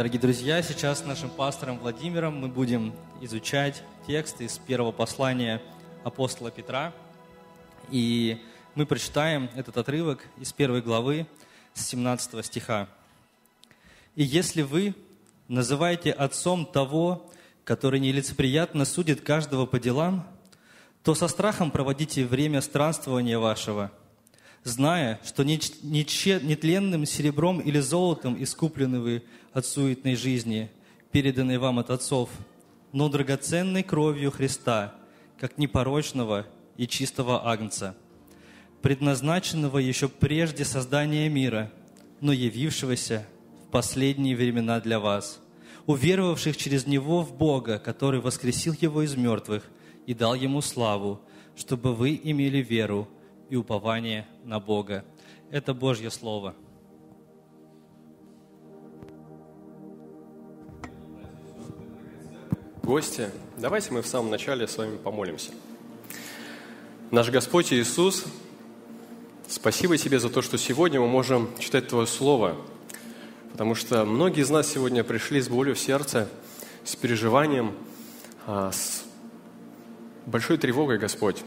Дорогие друзья, сейчас с нашим пастором Владимиром мы будем изучать текст из первого послания апостола Петра. И мы прочитаем этот отрывок из первой главы с 17 стиха. «И если вы называете отцом того, который нелицеприятно судит каждого по делам, то со страхом проводите время странствования вашего, зная, что нетленным серебром или золотом искуплены вы от суетной жизни, переданной вам от отцов, но драгоценной кровью Христа, как непорочного и чистого агнца, предназначенного еще прежде создания мира, но явившегося в последние времена для вас, уверовавших через Него в Бога, который воскресил Его из мертвых и дал Ему славу, чтобы вы имели веру и упование на Бога. Это Божье Слово – гости, давайте мы в самом начале с вами помолимся. Наш Господь Иисус, спасибо Тебе за то, что сегодня мы можем читать Твое Слово, потому что многие из нас сегодня пришли с болью в сердце, с переживанием, а, с большой тревогой, Господь.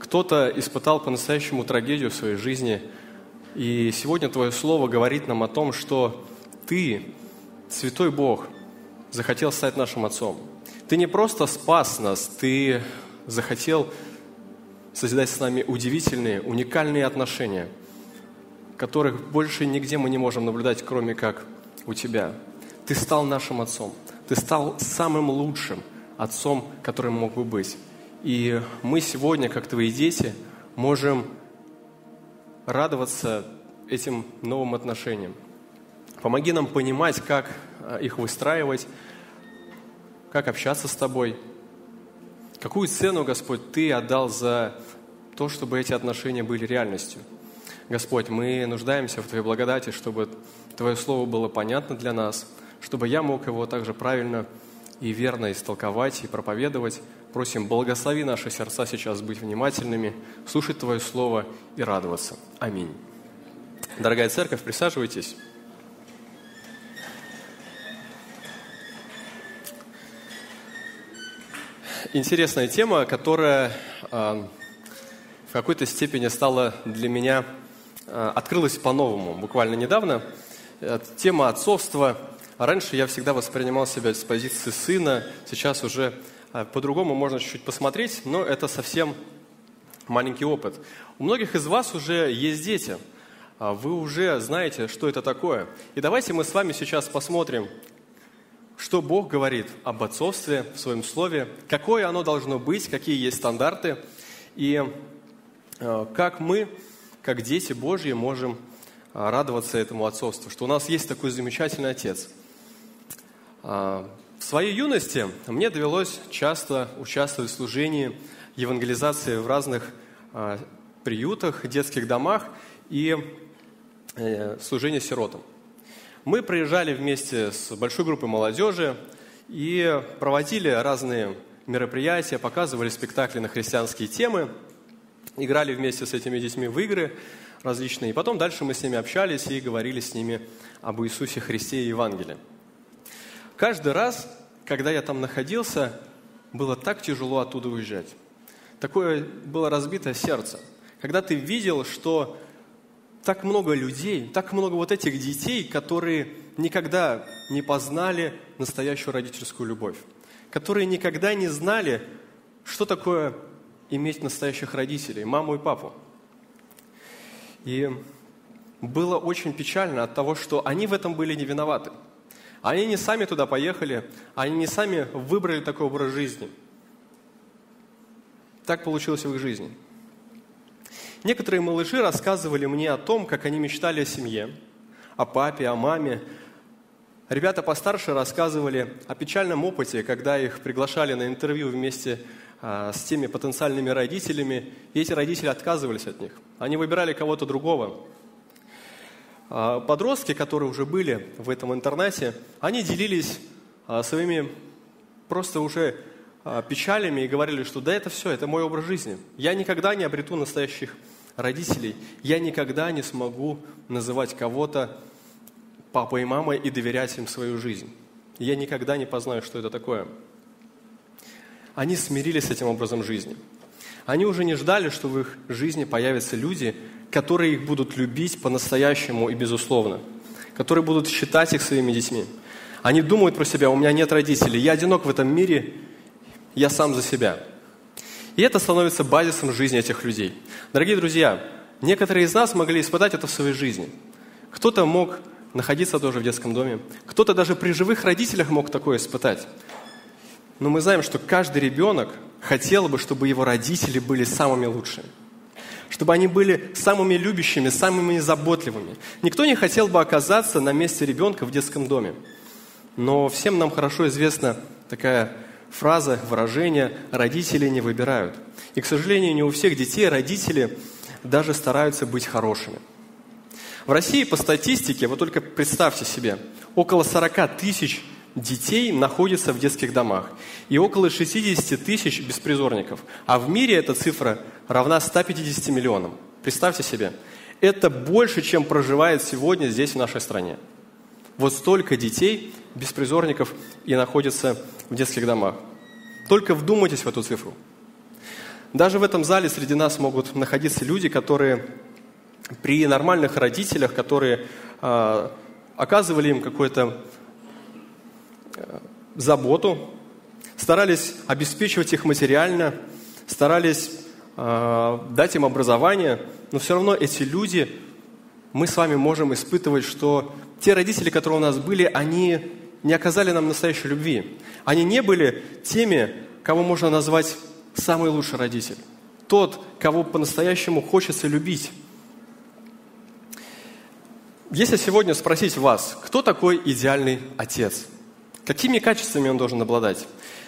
Кто-то испытал по-настоящему трагедию в своей жизни, и сегодня Твое Слово говорит нам о том, что Ты, Святой Бог, захотел стать нашим Отцом – ты не просто спас нас, Ты захотел созидать с нами удивительные, уникальные отношения, которых больше нигде мы не можем наблюдать, кроме как у Тебя. Ты стал нашим отцом. Ты стал самым лучшим отцом, которым мог бы быть. И мы сегодня, как Твои дети, можем радоваться этим новым отношениям. Помоги нам понимать, как э, их выстраивать, как общаться с Тобой. Какую цену, Господь, Ты отдал за то, чтобы эти отношения были реальностью. Господь, мы нуждаемся в Твоей благодати, чтобы Твое Слово было понятно для нас, чтобы я мог его также правильно и верно истолковать и проповедовать. Просим, благослови наши сердца сейчас быть внимательными, слушать Твое Слово и радоваться. Аминь. Дорогая церковь, присаживайтесь. интересная тема, которая э, в какой-то степени стала для меня, э, открылась по-новому, буквально недавно. Это тема отцовства. Раньше я всегда воспринимал себя с позиции сына, сейчас уже э, по-другому можно чуть-чуть посмотреть, но это совсем маленький опыт. У многих из вас уже есть дети, вы уже знаете, что это такое. И давайте мы с вами сейчас посмотрим, что Бог говорит об отцовстве в своем слове, какое оно должно быть, какие есть стандарты, и э, как мы, как дети Божьи, можем радоваться этому отцовству, что у нас есть такой замечательный отец. Э, в своей юности мне довелось часто участвовать в служении евангелизации в разных приютах, детских домах и служении сиротам. Мы приезжали вместе с большой группой молодежи и проводили разные мероприятия, показывали спектакли на христианские темы, играли вместе с этими детьми в игры различные. И потом дальше мы с ними общались и говорили с ними об Иисусе Христе и Евангелии. Каждый раз, когда я там находился, было так тяжело оттуда уезжать. Такое было разбитое сердце. Когда ты видел, что так много людей, так много вот этих детей, которые никогда не познали настоящую родительскую любовь, которые никогда не знали, что такое иметь настоящих родителей, маму и папу. И было очень печально от того, что они в этом были не виноваты. Они не сами туда поехали, они не сами выбрали такой образ жизни. Так получилось в их жизни – Некоторые малыши рассказывали мне о том, как они мечтали о семье, о папе, о маме. Ребята постарше рассказывали о печальном опыте, когда их приглашали на интервью вместе а, с теми потенциальными родителями, и эти родители отказывались от них. Они выбирали кого-то другого. А, подростки, которые уже были в этом интернете, они делились а, своими просто уже печалями и говорили, что да, это все, это мой образ жизни. Я никогда не обрету настоящих родителей, я никогда не смогу называть кого-то папой и мамой и доверять им свою жизнь. Я никогда не познаю, что это такое. Они смирились с этим образом жизни. Они уже не ждали, что в их жизни появятся люди, которые их будут любить по-настоящему и безусловно, которые будут считать их своими детьми. Они думают про себя, у меня нет родителей, я одинок в этом мире, я сам за себя. И это становится базисом жизни этих людей. Дорогие друзья, некоторые из нас могли испытать это в своей жизни. Кто-то мог находиться тоже в детском доме, кто-то даже при живых родителях мог такое испытать. Но мы знаем, что каждый ребенок хотел бы, чтобы его родители были самыми лучшими чтобы они были самыми любящими, самыми заботливыми. Никто не хотел бы оказаться на месте ребенка в детском доме. Но всем нам хорошо известна такая фраза, выражение «родители не выбирают». И, к сожалению, не у всех детей родители даже стараются быть хорошими. В России по статистике, вы только представьте себе, около 40 тысяч детей находится в детских домах и около 60 тысяч беспризорников. А в мире эта цифра равна 150 миллионам. Представьте себе, это больше, чем проживает сегодня здесь, в нашей стране. Вот столько детей, беспризорников, и находится в детских домах. Только вдумайтесь в эту цифру. Даже в этом зале среди нас могут находиться люди, которые при нормальных родителях, которые э, оказывали им какое-то заботу, старались обеспечивать их материально, старались э, дать им образование, но все равно эти люди, мы с вами можем испытывать, что те родители, которые у нас были, они не оказали нам настоящей любви. Они не были теми, кого можно назвать самый лучший родитель. Тот, кого по-настоящему хочется любить. Если сегодня спросить вас, кто такой идеальный отец – Какими качествами он должен обладать?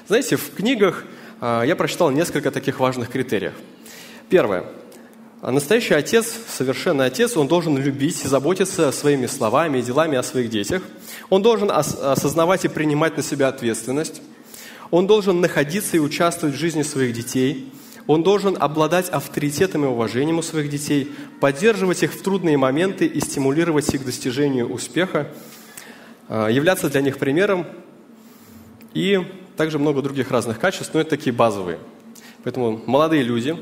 Знаете, в книгах а, я прочитал несколько таких важных критериев. Первое. Настоящий отец, совершенный отец, он должен любить и заботиться своими словами и делами о своих детях. Он должен осознавать и принимать на себя ответственность. Он должен находиться и участвовать в жизни своих детей. Он должен обладать авторитетом и уважением у своих детей, поддерживать их в трудные моменты и стимулировать их к достижению успеха, являться для них примером и также много других разных качеств, но это такие базовые. Поэтому молодые люди,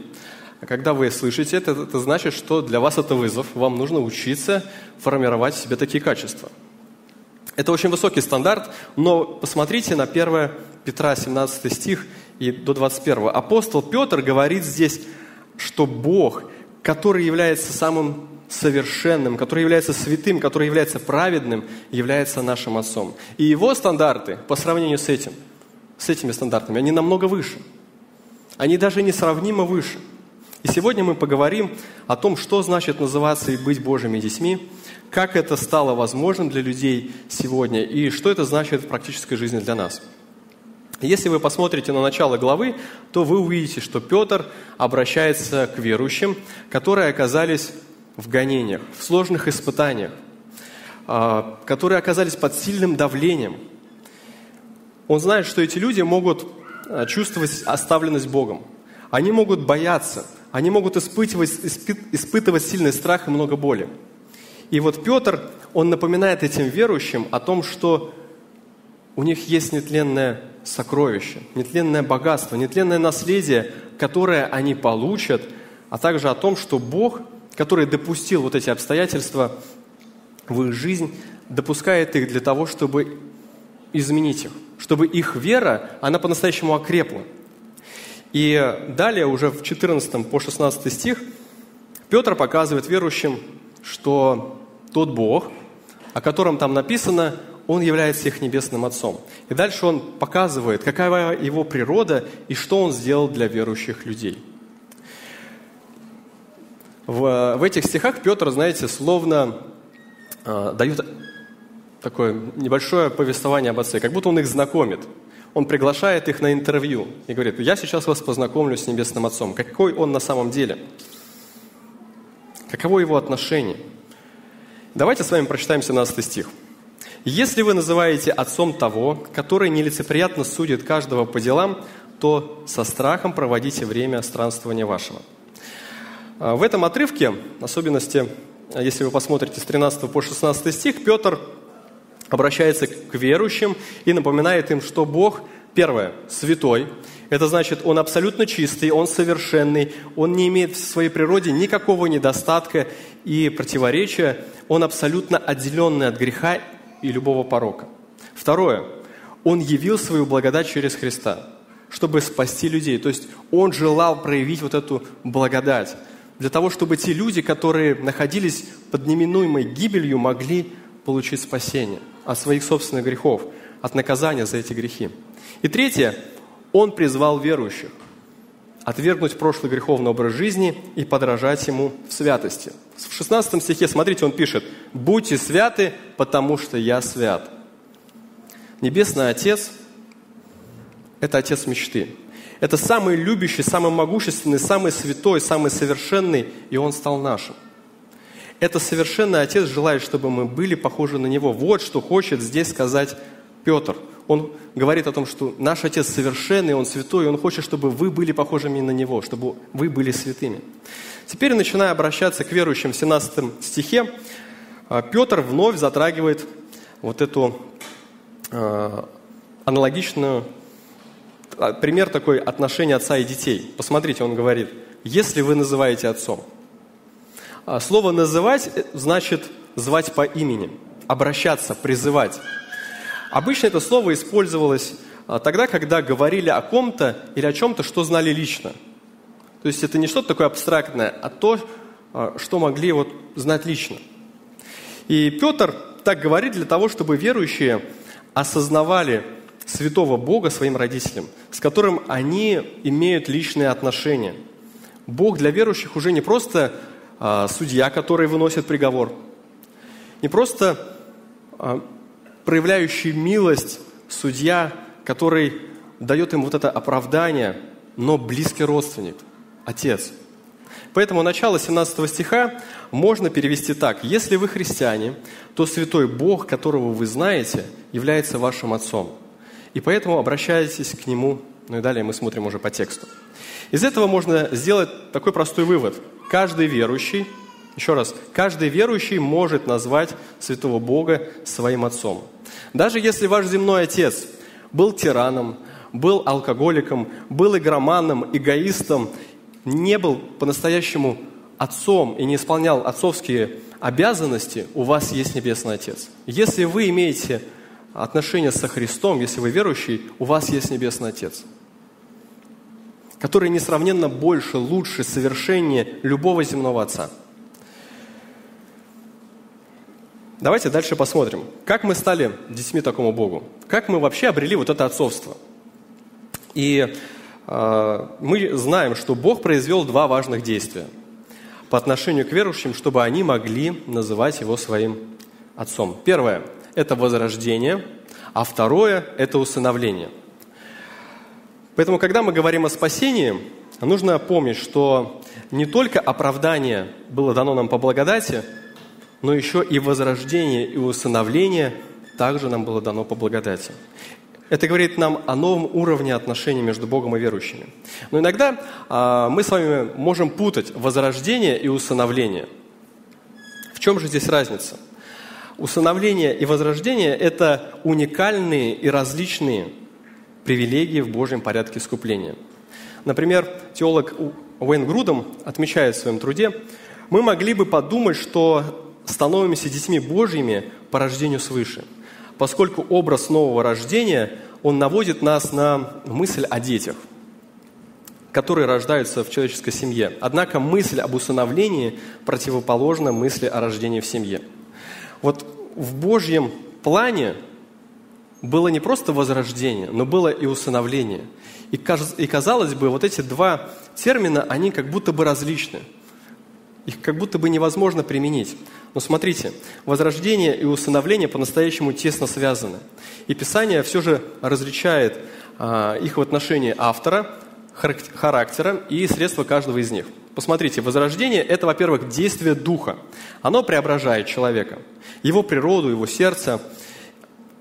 когда вы слышите это, это значит, что для вас это вызов, вам нужно учиться формировать в себе такие качества. Это очень высокий стандарт, но посмотрите на 1 Петра 17 стих и до 21. Апостол Петр говорит здесь, что Бог, который является самым совершенным, который является святым, который является праведным, является нашим Отцом. И его стандарты по сравнению с этим, с этими стандартами, они намного выше. Они даже несравнимо выше. И сегодня мы поговорим о том, что значит называться и быть Божьими детьми, как это стало возможным для людей сегодня и что это значит в практической жизни для нас. Если вы посмотрите на начало главы, то вы увидите, что Петр обращается к верующим, которые оказались в гонениях, в сложных испытаниях, а, которые оказались под сильным давлением. Он знает, что эти люди могут а, чувствовать оставленность Богом. Они могут бояться, они могут испытывать, испытывать сильный страх и много боли. И вот Петр, он напоминает этим верующим о том, что у них есть нетленное сокровище, нетленное богатство, нетленное наследие, которое они получат, а также о том, что Бог – который допустил вот эти обстоятельства в их жизнь, допускает их для того, чтобы изменить их, чтобы их вера, она по-настоящему окрепла. И далее, уже в 14 по 16 стих, Петр показывает верующим, что тот Бог, о котором там написано, Он является их небесным Отцом. И дальше он показывает, какая его природа и что он сделал для верующих людей – в, в этих стихах Петр, знаете, словно э, дает такое небольшое повествование об отце, как будто он их знакомит. Он приглашает их на интервью и говорит, я сейчас вас познакомлю с Небесным Отцом. Какой он на самом деле? Каково его отношение? Давайте с вами прочитаем 17 стих. «Если вы называете отцом того, который нелицеприятно судит каждого по делам, то со страхом проводите время странствования вашего». А, в этом отрывке, особенности, если вы посмотрите с 13 по 16 стих, Петр обращается к верующим и напоминает им, что Бог, первое, святой. Это значит, Он абсолютно чистый, Он совершенный, Он не имеет в своей природе никакого недостатка и противоречия. Он абсолютно отделенный от греха и любого порока. Второе, Он явил свою благодать через Христа, чтобы спасти людей. То есть Он желал проявить вот эту благодать для того, чтобы те люди, которые находились под неминуемой гибелью, могли получить спасение от своих собственных грехов, от наказания за эти грехи. И третье, он призвал верующих отвергнуть прошлый греховный образ жизни и подражать ему в святости. В 16 стихе, смотрите, он пишет, «Будьте святы, потому что я свят». Небесный Отец – это Отец мечты. Это самый любящий, самый могущественный, самый святой, самый совершенный, и Он стал нашим – это совершенный Отец желает, чтобы мы были похожи на Него. Вот что хочет здесь сказать Петр. Он говорит о том, что наш Отец совершенный, Он святой, и Он хочет, чтобы вы были похожими на Него, чтобы вы были святыми. Теперь, начиная обращаться к верующим в 17 стихе, а, Петр вновь затрагивает вот эту э, аналогичную, а, пример такой отношения отца и детей. Посмотрите, он говорит, если вы называете отцом – а, слово «называть» значит звать по имени, обращаться, призывать. Обычно это слово использовалось а, тогда, когда говорили о ком-то или о чем-то, что знали лично. То есть это не что-то такое абстрактное, а то, а, что могли вот знать лично. И Петр так говорит для того, чтобы верующие осознавали святого Бога своим родителям, с которым они имеют личные отношения. Бог для верующих уже не просто а, судья, который выносит приговор. Не просто а, проявляющий милость судья, который дает им вот это оправдание, но близкий родственник, отец. Поэтому начало 17 стиха можно перевести так. «Если вы христиане, то святой Бог, которого вы знаете, является вашим отцом. И поэтому обращайтесь к Нему». Ну и далее мы смотрим уже по тексту. Из этого можно сделать такой простой вывод – каждый верующий, еще раз, каждый верующий может назвать святого Бога своим отцом. Даже если ваш земной отец был тираном, был алкоголиком, был игроманом, эгоистом, не был по-настоящему отцом и не исполнял отцовские обязанности, у вас есть Небесный Отец. Если вы имеете отношения со Христом, если вы верующий, у вас есть Небесный Отец – который несравненно больше, лучше, совершеннее любого земного отца. Давайте дальше посмотрим, как мы стали детьми такому Богу, как мы вообще обрели вот это отцовство. И э, мы знаем, что Бог произвел два важных действия по отношению к верующим, чтобы они могли называть Его своим отцом. Первое – это возрождение, а второе – это усыновление – Поэтому, когда мы говорим о спасении, нужно помнить, что не только оправдание было дано нам по благодати, но еще и возрождение и усыновление также нам было дано по благодати. Это говорит нам о новом уровне отношений между Богом и верующими. Но иногда а, мы с вами можем путать возрождение и усыновление. В чем же здесь разница? Усыновление и возрождение – это уникальные и различные привилегии в Божьем порядке искупления. Например, теолог Уэйн Грудом отмечает в своем труде, мы могли бы подумать, что становимся детьми Божьими по рождению свыше, поскольку образ нового рождения, он наводит нас на мысль о детях, которые рождаются в человеческой семье. Однако мысль об усыновлении противоположна мысли о рождении в семье. Вот в Божьем плане было не просто возрождение, но было и усыновление. И, казалось бы, вот эти два термина, они как будто бы различны. Их как будто бы невозможно применить. Но смотрите, возрождение и усыновление по-настоящему тесно связаны. И Писание все же различает а, их в отношении автора, характера и средства каждого из них. Посмотрите, возрождение – это, во-первых, действие Духа. Оно преображает человека, его природу, его сердце –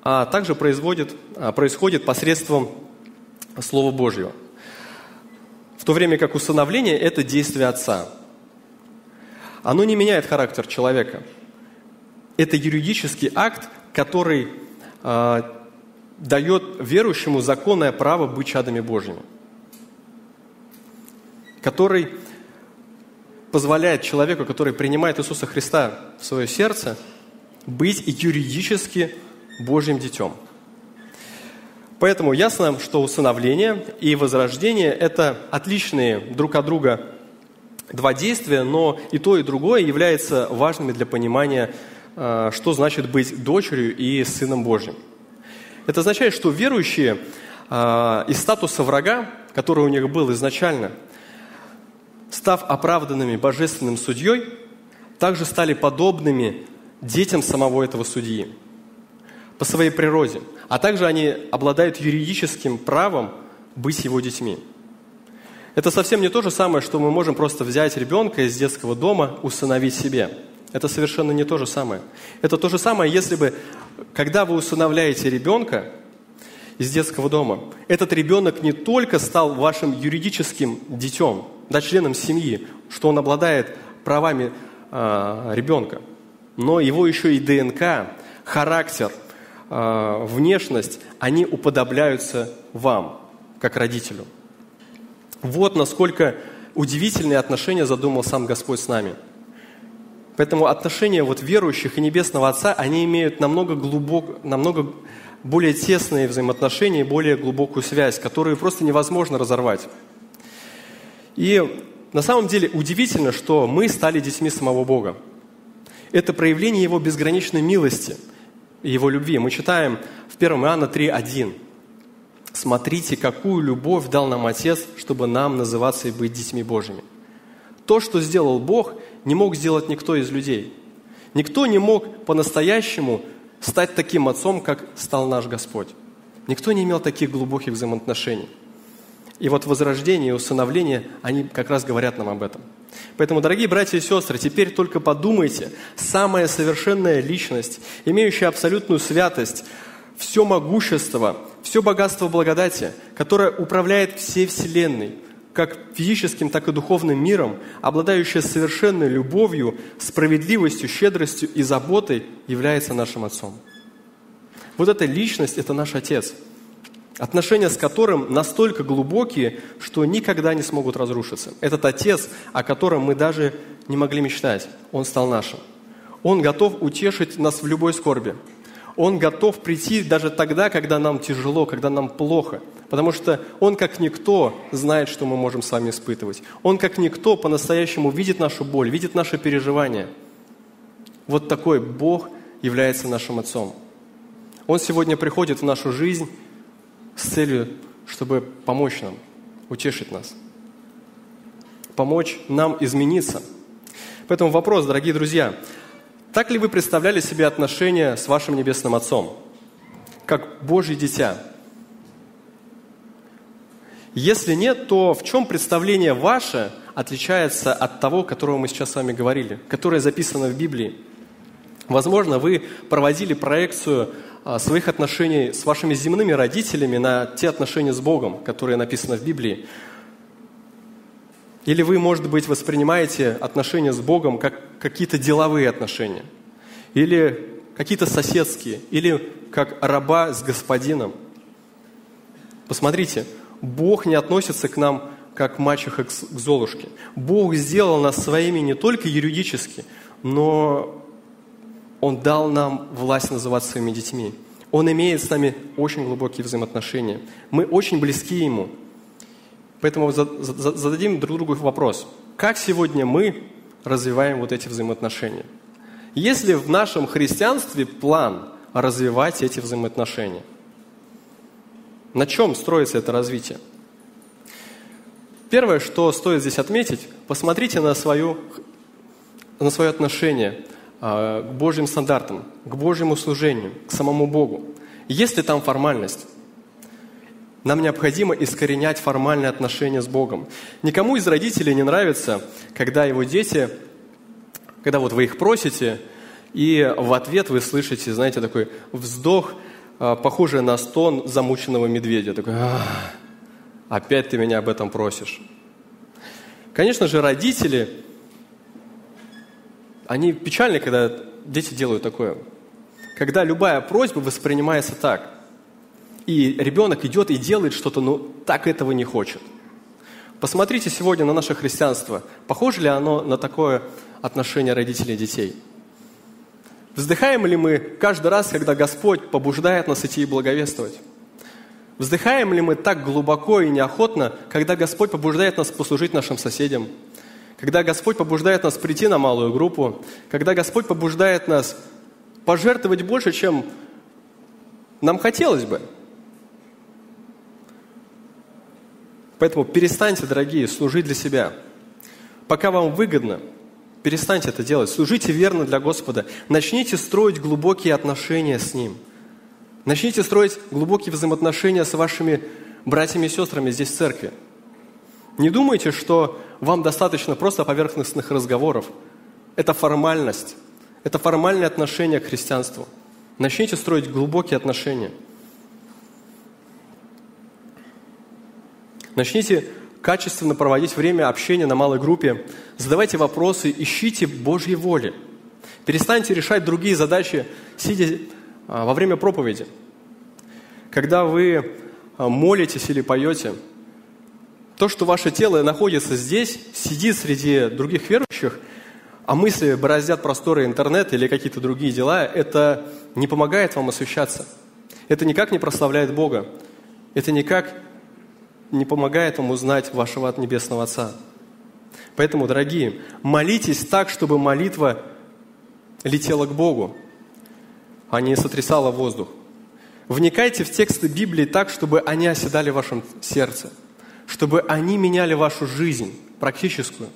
а также производит, а, происходит посредством Слова Божьего. В то время как усыновление – это действие Отца. Оно не меняет характер человека. Это юридический акт, который э, дает верующему законное право быть чадами Божьими, который позволяет человеку, который принимает Иисуса Христа в свое сердце, быть юридически Божьим детем. Поэтому ясно, что усыновление и возрождение – это отличные друг от друга два действия, но и то, и другое является важными для понимания, э, что значит быть дочерью и сыном Божьим. Это означает, что верующие э, из статуса врага, который у них был изначально, став оправданными божественным судьей, также стали подобными детям самого этого судьи по своей природе. А также они обладают юридическим правом быть его детьми. Это совсем не то же самое, что мы можем просто взять ребенка из детского дома, усыновить себе. Это совершенно не то же самое. Это то же самое, если бы, когда вы усыновляете ребенка из детского дома, этот ребенок не только стал вашим юридическим детем, да, членом семьи, что он обладает правами э, ребенка, но его еще и ДНК, характер, э, внешность, они уподобляются вам, как родителю. Вот насколько удивительные отношения задумал сам Господь с нами. Поэтому отношения вот верующих и Небесного Отца, они имеют намного, глубок, намного более тесные взаимоотношения, более глубокую связь, которую просто невозможно разорвать. И на самом деле удивительно, что мы стали детьми самого Бога. Это проявление Его безграничной милости Его любви. Мы читаем в 1 Иоанна 3.1. «Смотрите, какую любовь дал нам Отец, чтобы нам называться и быть детьми Божьими». То, что сделал Бог, не мог сделать никто из людей. Никто не мог по-настоящему стать таким отцом, как стал наш Господь. Никто не имел таких глубоких взаимоотношений. И вот возрождение и усыновление, они как раз говорят нам об этом. Поэтому, дорогие братья и сестры, теперь только подумайте, самая совершенная личность, имеющая абсолютную святость, все могущество, все богатство благодати, которое управляет всей Вселенной, как физическим, так и духовным миром, обладающая совершенной любовью, справедливостью, щедростью и заботой, является нашим Отцом. Вот эта личность – это наш Отец – отношения с которым настолько глубокие, что никогда не смогут разрушиться. Этот Отец, о котором мы даже не могли мечтать, Он стал нашим. Он готов утешить нас в любой скорби. Он готов прийти даже тогда, когда нам тяжело, когда нам плохо. Потому что Он, как никто, знает, что мы можем с вами испытывать. Он, как никто, по-настоящему видит нашу боль, видит наши переживания. Вот такой Бог является нашим Отцом. Он сегодня приходит в нашу жизнь с целью, чтобы помочь нам, утешить нас, помочь нам измениться. Поэтому вопрос, дорогие друзья, так ли вы представляли себе отношения с вашим Небесным Отцом, как Божье дитя? Если нет, то в чем представление ваше отличается от того, которого мы сейчас с вами говорили, которое записано в Библии? Возможно, вы проводили проекцию а, своих отношений с вашими земными родителями на те отношения с Богом, которые написаны в Библии. Или вы, может быть, воспринимаете отношения с Богом как какие-то деловые отношения, или какие-то соседские, или как раба с господином. Посмотрите, Бог не относится к нам как мачеха к Золушке. Бог сделал нас своими не только юридически, но он дал нам власть называть своими детьми. Он имеет с нами очень глубокие взаимоотношения. Мы очень близки Ему. Поэтому зададим друг другу вопрос. Как сегодня мы развиваем вот эти взаимоотношения? Есть ли в нашем христианстве план развивать эти взаимоотношения? На чем строится это развитие? Первое, что стоит здесь отметить, посмотрите на, свою, на свое отношение а, к Божьим стандартам, к Божьему служению, к самому Богу. Есть ли там формальность? Нам необходимо искоренять формальные отношения с Богом. Никому из родителей не нравится, когда его дети, когда вот вы их просите, и в ответ вы слышите, знаете, такой вздох, а, похожий на стон замученного медведя. Такой, опять ты меня об этом просишь. Конечно же, родители они печальны, когда дети делают такое. когда любая просьба воспринимается так. И ребенок идет и делает что-то, но так этого не хочет. Посмотрите сегодня на наше христианство. Похоже ли оно на такое отношение родителей и детей? Вздыхаем ли мы каждый раз, когда Господь побуждает нас идти и благовествовать? Вздыхаем ли мы так глубоко и неохотно, когда Господь побуждает нас послужить нашим соседям? Когда Господь побуждает нас прийти на малую группу? Когда Господь побуждает нас пожертвовать больше, чем нам хотелось бы? Поэтому перестаньте, дорогие, служить для себя. Пока вам выгодно, перестаньте это делать. Служите верно для Господа. Начните строить глубокие отношения с Ним – Начните строить глубокие взаимоотношения с вашими братьями и сестрами здесь в церкви. Не думайте, что вам достаточно просто поверхностных разговоров. Это формальность. Это формальное отношение к христианству. Начните строить глубокие отношения. Начните качественно проводить время общения на малой группе. Задавайте вопросы, ищите Божьей воли. Перестаньте решать другие задачи, сидя а, во время проповеди. Когда вы а, молитесь или поете, то, что ваше тело находится здесь, сидит среди других верующих, а мысли бороздят просторы интернета или какие-то другие дела, это не помогает вам освещаться. Это никак не прославляет Бога. Это никак не помогает вам узнать вашего Небесного Отца. Поэтому, дорогие, молитесь так, чтобы молитва летела к Богу а не сотрясала воздух. Вникайте в тексты Библии так, чтобы они оседали в вашем сердце, чтобы они меняли вашу жизнь практическую,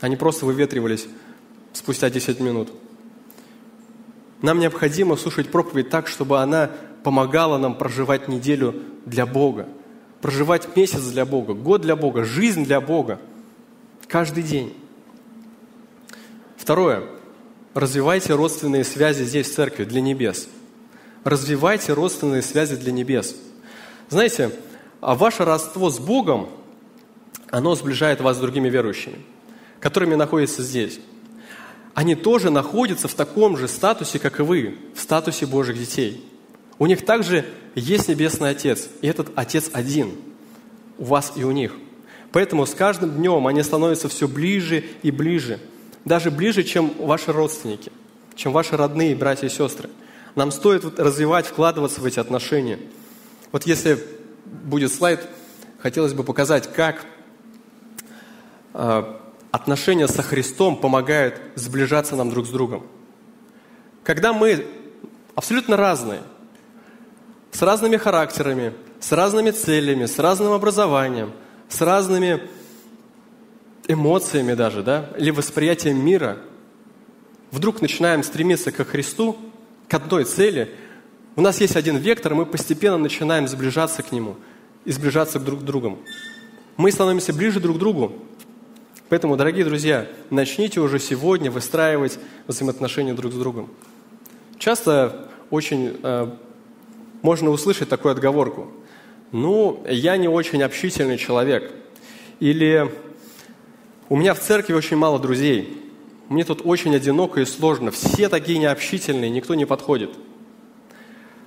Они просто выветривались спустя 10 минут. Нам необходимо слушать проповедь так, чтобы она помогала нам проживать неделю для Бога, проживать месяц для Бога, год для Бога, жизнь для Бога, каждый день. Второе. Развивайте родственные связи здесь, в церкви, для небес. Развивайте родственные связи для небес. Знаете, а ваше родство с Богом, оно сближает вас с другими верующими, которыми находятся здесь. Они тоже находятся в таком же статусе, как и вы, в статусе Божьих детей. У них также есть Небесный Отец, и этот Отец один у вас и у них. Поэтому с каждым днем они становятся все ближе и ближе – даже ближе, чем ваши родственники, чем ваши родные братья и сестры. Нам стоит развивать, вкладываться в эти отношения. Вот если будет слайд, хотелось бы показать, как а, отношения со Христом помогают сближаться нам друг с другом. Когда мы абсолютно разные, с разными характерами, с разными целями, с разным образованием, с разными эмоциями даже, да, или восприятием мира, вдруг начинаем стремиться ко Христу, к одной цели, у нас есть один вектор, мы постепенно начинаем сближаться к Нему и сближаться друг к другу. Мы становимся ближе друг к другу. Поэтому, дорогие друзья, начните уже сегодня выстраивать взаимоотношения друг с другом. Часто очень э, можно услышать такую отговорку. Ну, я не очень общительный человек. Или у меня в церкви очень мало друзей. Мне тут очень одиноко и сложно. Все такие необщительные, никто не подходит.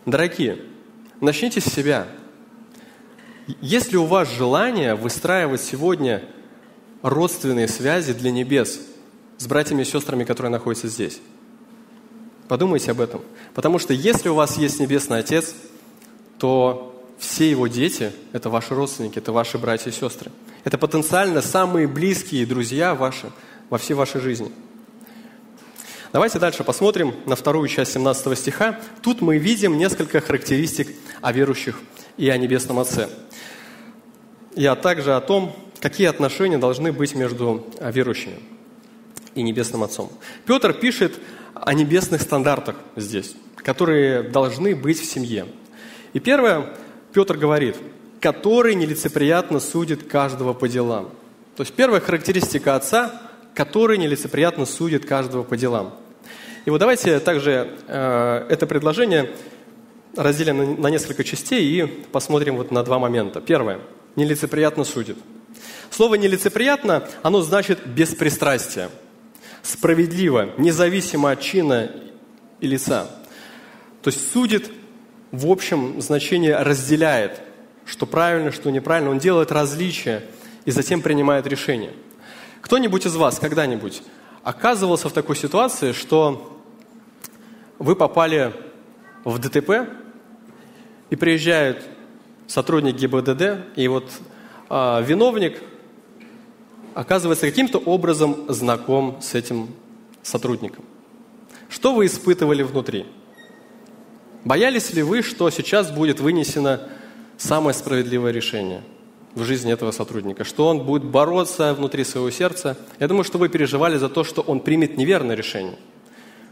Дорогие, начните с себя. Есть ли у вас желание выстраивать сегодня родственные связи для небес с братьями и сестрами, которые находятся здесь? Подумайте об этом. Потому что если у вас есть Небесный Отец, то все его дети – это ваши родственники, это ваши братья и сестры. Это потенциально самые близкие друзья ваши во всей вашей жизни. Давайте дальше посмотрим на вторую часть 17 стиха. Тут мы видим несколько характеристик о верующих и о Небесном Отце. И а также о том, какие отношения должны быть между верующими и Небесным Отцом. Петр пишет о небесных стандартах здесь, которые должны быть в семье. И первое, Петр говорит, который нелицеприятно судит каждого по делам. То есть первая характеристика отца, который нелицеприятно судит каждого по делам. И вот давайте также э, это предложение разделим на, на несколько частей и посмотрим вот на два момента. Первое. Нелицеприятно судит. Слово «нелицеприятно», оно значит «беспристрастие». Справедливо, независимо от чина и лица. То есть судит в общем значении разделяет, что правильно, что неправильно. Он делает различия и затем принимает решение. Кто-нибудь из вас когда-нибудь оказывался в такой ситуации, что вы попали в ДТП, и приезжает сотрудник ГИБДД, и вот а, виновник оказывается каким-то образом знаком с этим сотрудником. Что вы испытывали внутри? Боялись ли вы, что сейчас будет вынесено самое справедливое решение в жизни этого сотрудника, что он будет бороться внутри своего сердца? Я думаю, что вы переживали за то, что он примет неверное решение,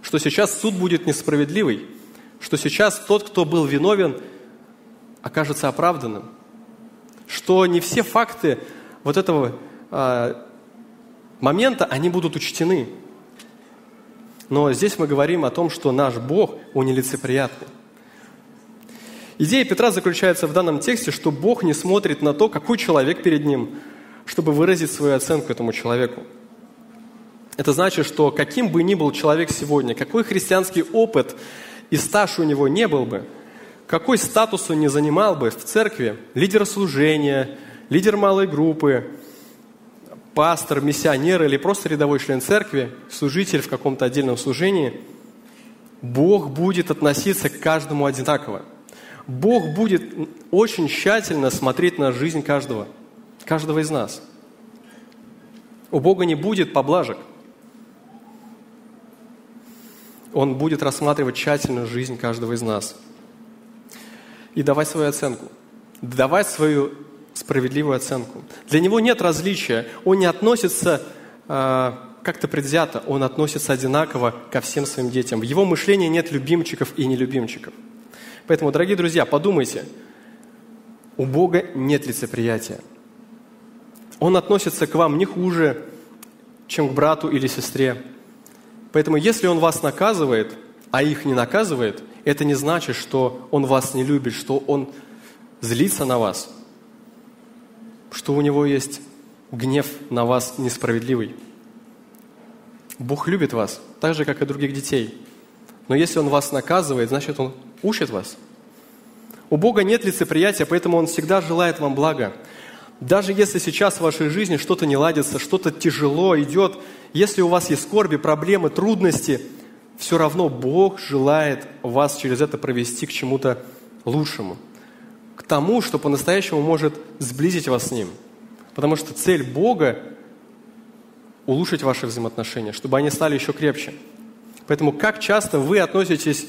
что сейчас суд будет несправедливый, что сейчас тот, кто был виновен, окажется оправданным, что не все факты вот этого момента, они будут учтены. Но здесь мы говорим о том, что наш Бог, Он нелицеприятный. Идея Петра заключается в данном тексте, что Бог не смотрит на то, какой человек перед ним, чтобы выразить свою оценку этому человеку. Это значит, что каким бы ни был человек сегодня, какой христианский опыт и стаж у него не был бы, какой статус он не занимал бы в церкви, лидер служения, лидер малой группы, пастор, миссионер или просто рядовой член церкви, служитель в каком-то отдельном служении, Бог будет относиться к каждому одинаково. Бог будет очень тщательно смотреть на жизнь каждого, каждого из нас. У Бога не будет поблажек. Он будет рассматривать тщательно жизнь каждого из нас – и давать свою оценку. Давать свою справедливую оценку. Для него нет различия. Он не относится э, как-то предвзято, он относится одинаково ко всем своим детям. В его мышлении нет любимчиков и нелюбимчиков. Поэтому, дорогие друзья, подумайте, у Бога нет лицеприятия. Он относится к вам не хуже, чем к брату или сестре. Поэтому, если Он вас наказывает, а их не наказывает – это не значит, что Он вас не любит, что Он злится на вас, что у Него есть гнев на вас несправедливый. Бог любит вас, так же, как и других детей. Но если Он вас наказывает, значит, Он учит вас. У Бога нет лицеприятия, поэтому Он всегда желает вам блага. Даже если сейчас в вашей жизни что-то не ладится, что-то тяжело идет, если у вас есть скорби, проблемы, трудности – все равно Бог желает вас через это провести к чему-то лучшему, тому, что по-настоящему может сблизить вас с Ним. Потому что цель Бога – улучшить ваши взаимоотношения, чтобы они стали еще крепче. Поэтому как часто вы относитесь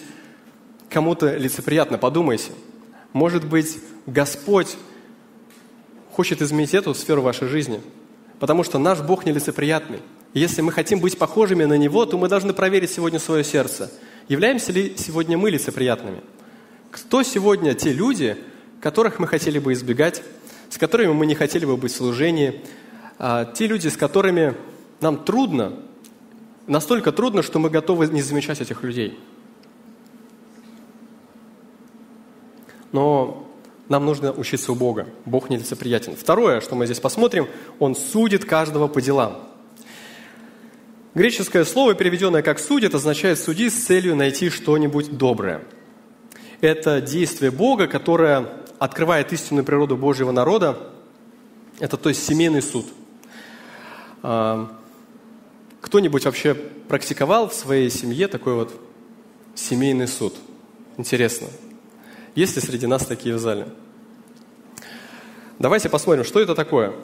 к кому-то лицеприятно, подумайте. Может быть, Господь хочет изменить эту сферу вашей жизни, потому что наш Бог нелицеприятный – если мы хотим быть похожими на Него, то мы должны проверить сегодня свое сердце. Являемся ли сегодня мы лицеприятными? Кто сегодня те люди, которых мы хотели бы избегать, с которыми мы не хотели бы быть в служении, а, те люди, с которыми нам трудно, настолько трудно, что мы готовы не замечать этих людей. Но нам нужно учиться у Бога. Бог нелицеприятен. Второе, что мы здесь посмотрим, Он судит каждого по делам. Греческое слово, переведенное как «судит», означает «судить» с целью найти что-нибудь доброе. Это действие Бога, которое открывает истинную природу Божьего народа. Это то есть семейный суд. А, кто-нибудь вообще практиковал в своей семье такой вот семейный суд? Интересно. Есть ли среди нас такие в зале? Давайте посмотрим, что это такое –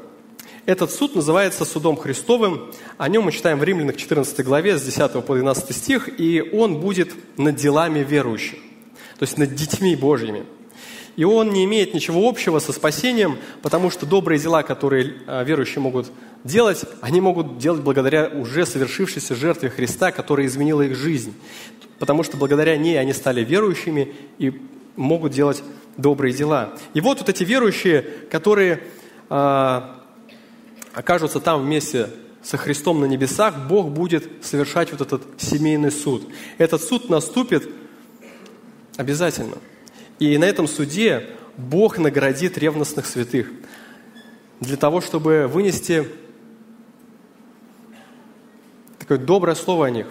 этот суд называется судом Христовым. О нем мы читаем в Римлянах 14 главе с 10 по 12 стих, и он будет над делами верующих, то есть над детьми Божьими. И он не имеет ничего общего со спасением, потому что добрые дела, которые а, верующие могут делать, они могут делать благодаря уже совершившейся жертве Христа, которая изменила их жизнь. Потому что благодаря ней они стали верующими и могут делать добрые дела. И вот вот эти верующие, которые а, окажутся там вместе со Христом на небесах, Бог будет совершать вот этот семейный суд. Этот суд наступит обязательно. И на этом суде Бог наградит ревностных святых для того, чтобы вынести такое доброе слово о них.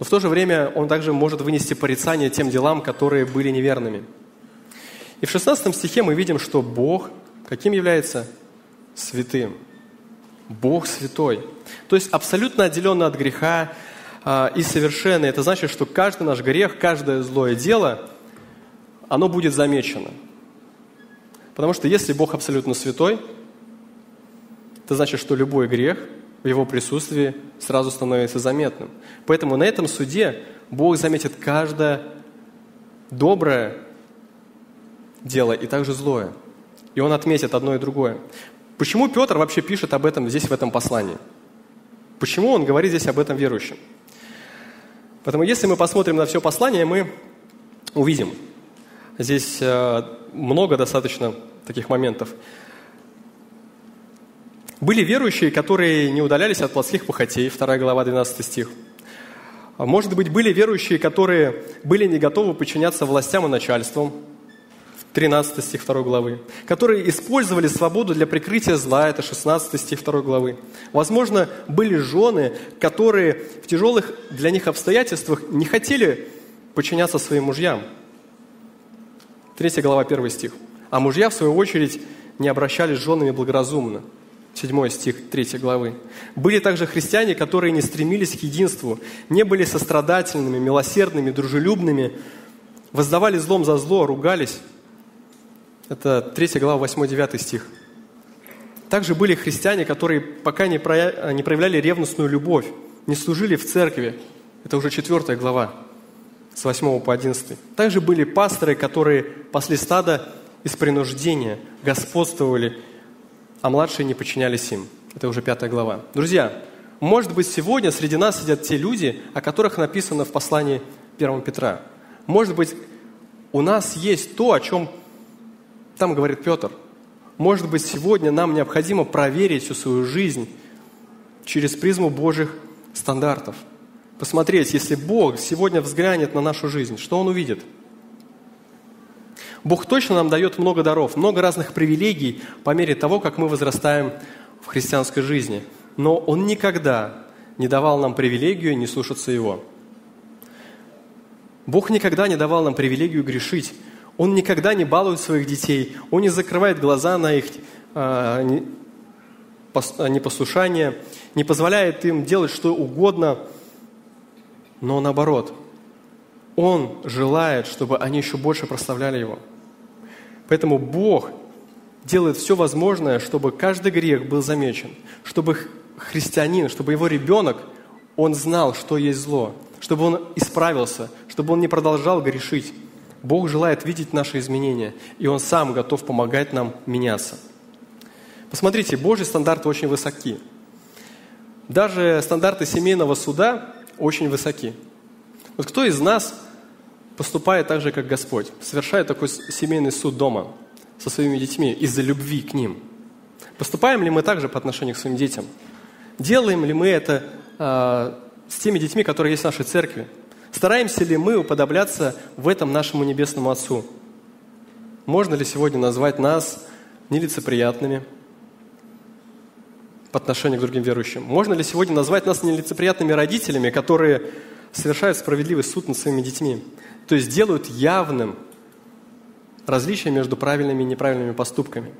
Но в то же время он также может вынести порицание тем делам, которые были неверными. И в 16 стихе мы видим, что Бог каким является? Святым. Бог святой. То есть абсолютно отделенный от греха э, и совершенный. Это значит, что каждый наш грех, каждое злое дело, оно будет замечено. Потому что если Бог абсолютно святой, это значит, что любой грех в его присутствии сразу становится заметным. Поэтому на этом суде Бог заметит каждое доброе дело и также злое. И он отметит одно и другое. Почему Петр вообще пишет об этом здесь, в этом послании? Почему он говорит здесь об этом верующим? Потому если мы посмотрим на все послание, мы увидим. Здесь э, много достаточно таких моментов. Были верующие, которые не удалялись от плотских похотей, 2 глава, 12 стих. Может быть, были верующие, которые были не готовы подчиняться властям и начальствам, 13 стих 2 главы, которые использовали свободу для прикрытия зла, это 16 стих 2 главы. Возможно, были жены, которые в тяжелых для них обстоятельствах не хотели подчиняться своим мужьям. 3 глава 1 стих. А мужья, в свою очередь, не обращались с женами благоразумно. 7 стих 3 главы. Были также христиане, которые не стремились к единству, не были сострадательными, милосердными, дружелюбными, воздавали злом за зло, ругались, это 3 глава, 8-9 стих. Также были христиане, которые пока не проявляли ревностную любовь, не служили в церкви. Это уже 4 глава, с 8 по 11. Также были пасторы, которые пасли стадо из принуждения, господствовали, а младшие не подчинялись им. Это уже 5 глава. Друзья, может быть, сегодня среди нас сидят те люди, о которых написано в послании 1 Петра. Может быть, у нас есть то, о чем там говорит Петр, может быть, сегодня нам необходимо проверить всю свою жизнь через призму Божьих стандартов. Посмотреть, если Бог сегодня взглянет на нашу жизнь, что Он увидит? Бог точно нам дает много даров, много разных привилегий по мере того, как мы возрастаем в христианской жизни. Но Он никогда не давал нам привилегию не слушаться Его. Бог никогда не давал нам привилегию грешить. Он никогда не балует своих детей, он не закрывает глаза на их а, непослушание, не позволяет им делать что угодно, но наоборот, он желает, чтобы они еще больше прославляли его. Поэтому Бог делает все возможное, чтобы каждый грех был замечен, чтобы христианин, чтобы его ребенок, он знал, что есть зло, чтобы он исправился, чтобы он не продолжал грешить. Бог желает видеть наши изменения, и Он сам готов помогать нам меняться. Посмотрите, Божьи стандарты очень высоки. Даже стандарты семейного суда очень высоки. Вот кто из нас поступает так же, как Господь, совершает такой семейный суд дома со своими детьми из-за любви к ним? Поступаем ли мы так же по отношению к своим детям? Делаем ли мы это э, с теми детьми, которые есть в нашей церкви? Стараемся ли мы уподобляться в этом нашему Небесному Отцу? Можно ли сегодня назвать нас нелицеприятными по отношению к другим верующим? Можно ли сегодня назвать нас нелицеприятными родителями, которые совершают справедливый суд над своими детьми? То есть делают явным различие между правильными и неправильными поступками.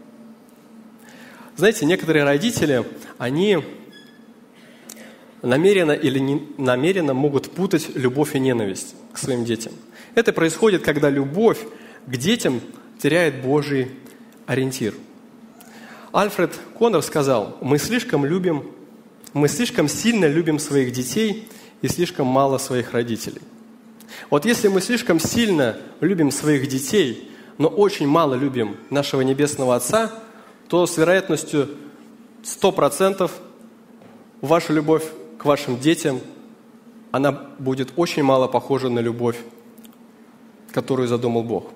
Знаете, некоторые родители, они намеренно или не намеренно могут путать любовь и ненависть к своим детям. Это происходит, когда любовь к детям теряет Божий ориентир. Альфред Коннор сказал, мы слишком любим, мы слишком сильно любим своих детей и слишком мало своих родителей. Вот если мы слишком сильно любим своих детей, но очень мало любим нашего Небесного Отца, то с вероятностью 100% ваша любовь к вашим детям, она будет очень мало похожа на любовь, которую задумал Бог.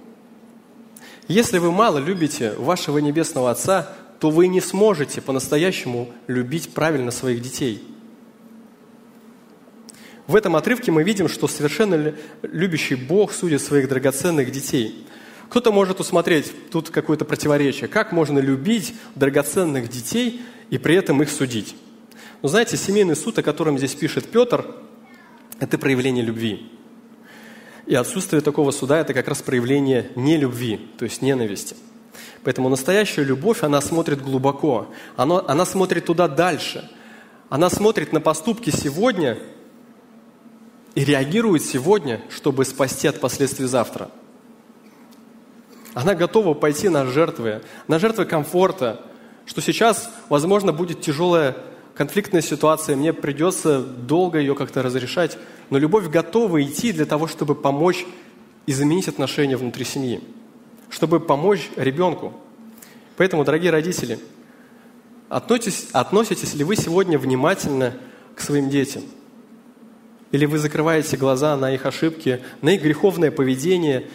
Если вы мало любите вашего Небесного Отца, то вы не сможете по-настоящему любить правильно своих детей. В этом отрывке мы видим, что совершенно любящий Бог судит своих драгоценных детей. Кто-то может усмотреть тут какое-то противоречие. Как можно любить драгоценных детей и при этом их судить? Но знаете, семейный суд, о котором здесь пишет Петр, это проявление любви. И отсутствие такого суда – это как раз проявление нелюбви, то есть ненависти. Поэтому настоящая любовь, она смотрит глубоко, она, она смотрит туда дальше. Она смотрит на поступки сегодня и реагирует сегодня, чтобы спасти от последствий завтра. Она готова пойти на жертвы, на жертвы комфорта, что сейчас, возможно, будет тяжелая конфликтная ситуация, мне придется долго ее как-то разрешать, но любовь готова идти для того, чтобы помочь и заменить отношения внутри семьи, чтобы помочь ребенку. Поэтому, дорогие родители, относитесь, относитесь ли вы сегодня внимательно к своим детям? Или вы закрываете глаза на их ошибки, на их греховное поведение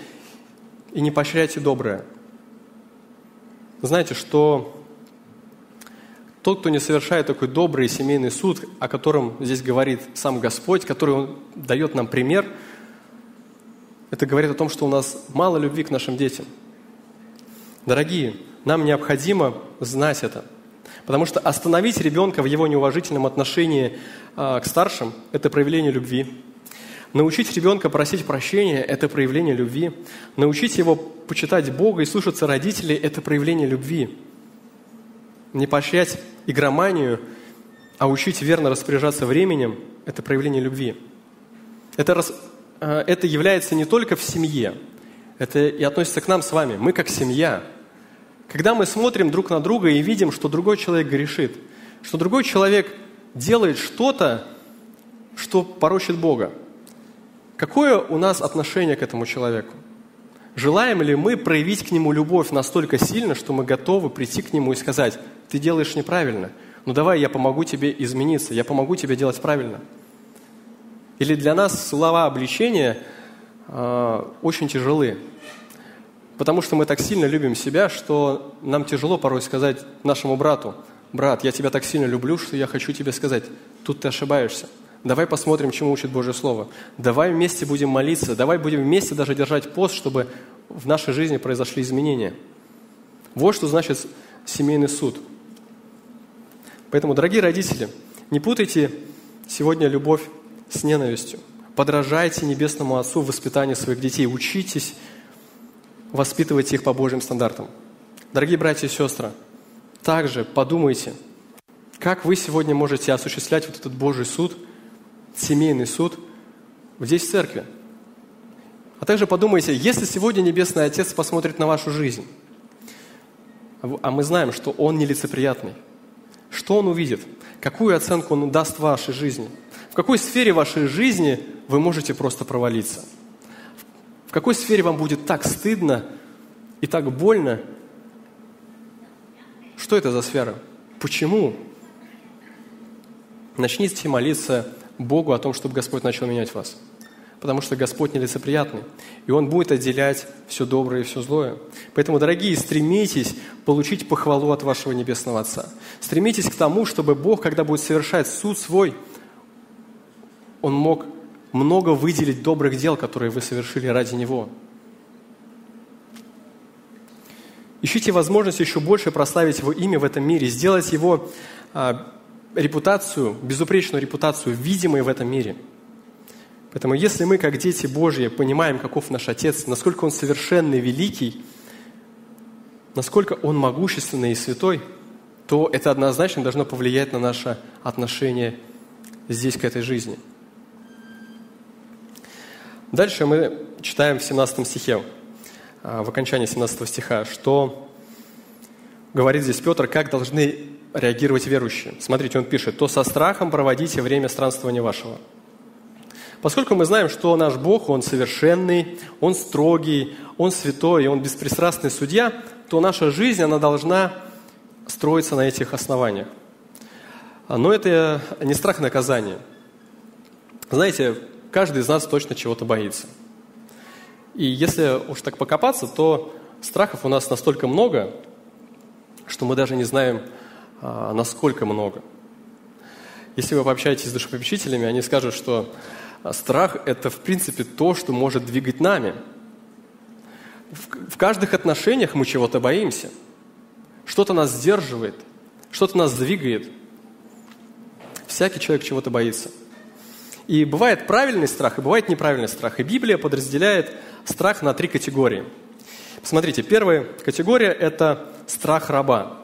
и не поощряете доброе? Знаете, что тот, кто не совершает такой добрый семейный суд, о котором здесь говорит сам Господь, который Он дает нам пример, это говорит о том, что у нас мало любви к нашим детям. Дорогие, нам необходимо знать это. Потому что остановить ребенка в его неуважительном отношении э, к старшим – это проявление любви. Научить ребенка просить прощения – это проявление любви. Научить его почитать Бога и слушаться родителей – это проявление любви. Не поощрять игроманию, а учить верно распоряжаться временем – это проявление любви. Это, э, это является не только в семье, это и относится к нам с вами. Мы как семья. Когда мы смотрим друг на друга и видим, что другой человек грешит, что другой человек делает что-то, что порочит Бога, какое у нас отношение к этому человеку? Желаем ли мы проявить к нему любовь настолько сильно, что мы готовы прийти к нему и сказать, ты делаешь неправильно, ну давай я помогу тебе измениться, я помогу тебе делать правильно. Или для нас слова обличения э, очень тяжелы, потому что мы так сильно любим себя, что нам тяжело порой сказать нашему брату, брат, я тебя так сильно люблю, что я хочу тебе сказать, тут ты ошибаешься. Давай посмотрим, чему учит Божье Слово. Давай вместе будем молиться. Давай будем вместе даже держать пост, чтобы в нашей жизни произошли изменения. Вот что значит семейный суд. Поэтому, дорогие родители, не путайте сегодня любовь с ненавистью. Подражайте Небесному Отцу в воспитании своих детей. Учитесь воспитывать их по Божьим стандартам. Дорогие братья и сестры, также подумайте, как вы сегодня можете осуществлять вот этот Божий суд – семейный суд здесь в церкви. А также подумайте, если сегодня Небесный Отец посмотрит на вашу жизнь, а мы знаем, что Он нелицеприятный, что Он увидит? Какую оценку Он даст вашей жизни? В какой сфере вашей жизни вы можете просто провалиться? В какой сфере вам будет так стыдно и так больно? Что это за сфера? Почему? Начните молиться Богу о том, чтобы Господь начал менять вас. Потому что Господь нелицеприятный, и Он будет отделять все доброе и все злое. Поэтому, дорогие, стремитесь получить похвалу от вашего Небесного Отца. Стремитесь к тому, чтобы Бог, когда будет совершать суд свой, Он мог много выделить добрых дел, которые вы совершили ради Него. Ищите возможность еще больше прославить Его имя в этом мире, сделать Его а, репутацию, безупречную репутацию, видимой в этом мире. Поэтому если мы, как дети Божьи, понимаем, каков наш Отец, насколько Он совершенный, великий, насколько Он могущественный и святой, то это однозначно должно повлиять на наше отношение здесь, к этой жизни. Дальше мы читаем в 17 стихе, а, в окончании 17 стиха, что говорит здесь Петр, как должны реагировать верующие. Смотрите, он пишет, «То со страхом проводите время странствования вашего». Поскольку мы знаем, что наш Бог, Он совершенный, Он строгий, Он святой, Он беспристрастный судья, то наша жизнь, она должна строиться на этих основаниях. Но это не страх наказания. Знаете, каждый из нас точно чего-то боится. И если уж так покопаться, то страхов у нас настолько много, что мы даже не знаем, а, насколько много. Если вы пообщаетесь с душепопечителями, они скажут, что страх – это, в принципе, то, что может двигать нами. В каждых отношениях мы чего-то боимся. Что-то нас сдерживает, что-то нас двигает. Всякий человек чего-то боится. И бывает правильный страх, и бывает неправильный страх. И Библия подразделяет страх на три категории. Посмотрите, первая категория – это страх раба.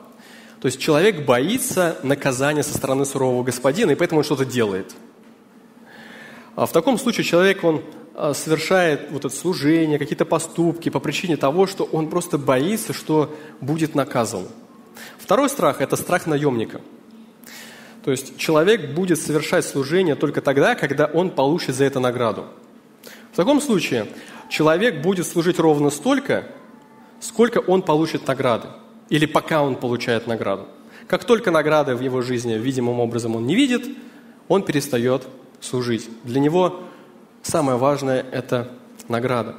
То есть человек боится наказания со стороны сурового господина, и поэтому он что-то делает. А в таком случае человек, он а, совершает вот это служение, какие-то поступки по причине того, что он просто боится, что будет наказан. Второй страх – это страх наемника. То есть человек будет совершать служение только тогда, когда он получит за это награду. В таком случае человек будет служить ровно столько, сколько он получит награды, или пока он получает награду. Как только награды в его жизни видимым образом он не видит, он перестает служить. Для него самое важное – это награда.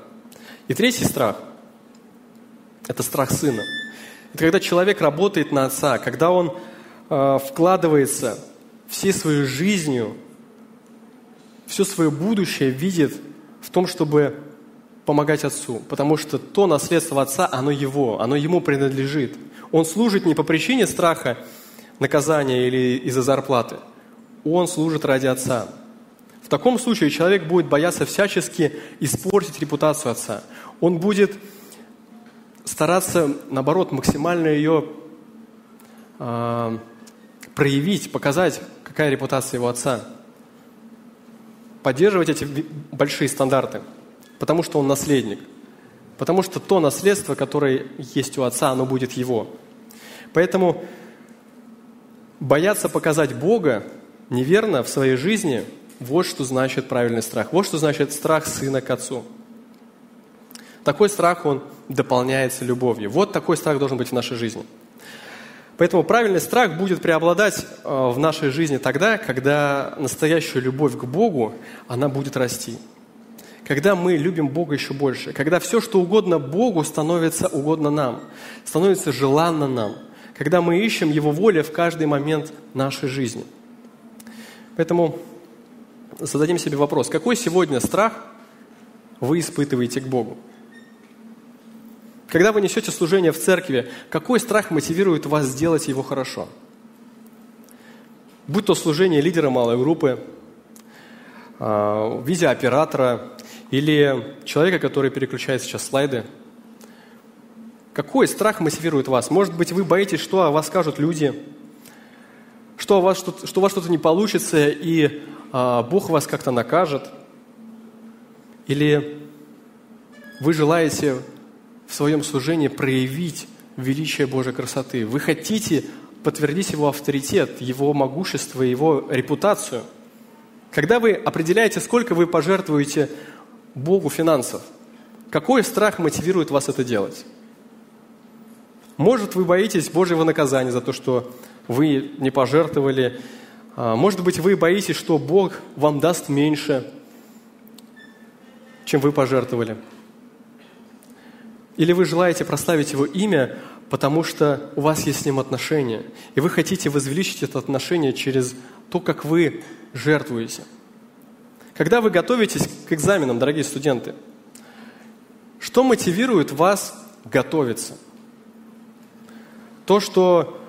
И третий страх – это страх сына. Это когда человек работает на отца, когда он вкладывается всей своей жизнью, все свое будущее видит в том, чтобы помогать отцу, потому что то наследство отца, оно его, оно ему принадлежит. Он служит не по причине страха наказания или из-за зарплаты. Он служит ради отца. В таком случае человек будет бояться всячески испортить репутацию отца. Он будет стараться, наоборот, максимально ее э, проявить, показать, какая репутация его отца. Поддерживать эти большие стандарты, потому что он наследник. Потому что то наследство, которое есть у отца, оно будет его. Поэтому бояться показать Бога неверно в своей жизни – вот что значит правильный страх. Вот что значит страх сына к отцу. Такой страх, он дополняется любовью. Вот такой страх должен быть в нашей жизни. Поэтому правильный страх будет преобладать э, в нашей жизни тогда, когда настоящая любовь к Богу, она будет расти. Когда мы любим Бога еще больше. Когда все, что угодно Богу, становится угодно нам. Становится желанно нам. Когда мы ищем Его воли в каждый момент нашей жизни. Поэтому зададим себе вопрос, какой сегодня страх вы испытываете к Богу? Когда вы несете служение в церкви, какой страх мотивирует вас сделать его хорошо? Будь то служение лидера малой группы, а, видеооператора или человека, который переключает сейчас слайды. Какой страх мотивирует вас? Может быть, вы боитесь, что о вас скажут люди, что у вас, что, что у вас что-то не получится, и а, Бог вас как-то накажет, или вы желаете в своем служении проявить величие Божьей красоты. Вы хотите подтвердить Его авторитет, Его могущество, Его репутацию. Когда вы определяете, сколько вы пожертвуете Богу финансов, какой страх мотивирует вас это делать? Может, вы боитесь Божьего наказания за то, что вы не пожертвовали а, может быть, вы боитесь, что Бог вам даст меньше, чем вы пожертвовали. Или вы желаете прославить Его имя, потому что у вас есть с Ним отношения, и вы хотите возвеличить это отношение через то, как вы жертвуете. Когда вы готовитесь к экзаменам, дорогие студенты, что мотивирует вас готовиться? То, что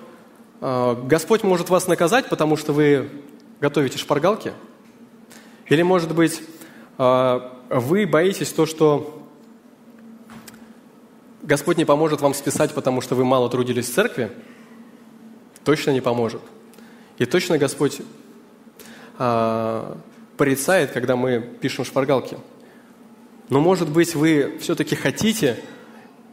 а, Господь может вас наказать, потому что вы готовите шпаргалки? Или, может быть, а, вы боитесь то, что Господь не поможет вам списать, потому что вы мало трудились в церкви? Точно не поможет. И точно Господь а, порицает, когда мы пишем шпаргалки. Но, может быть, вы все-таки хотите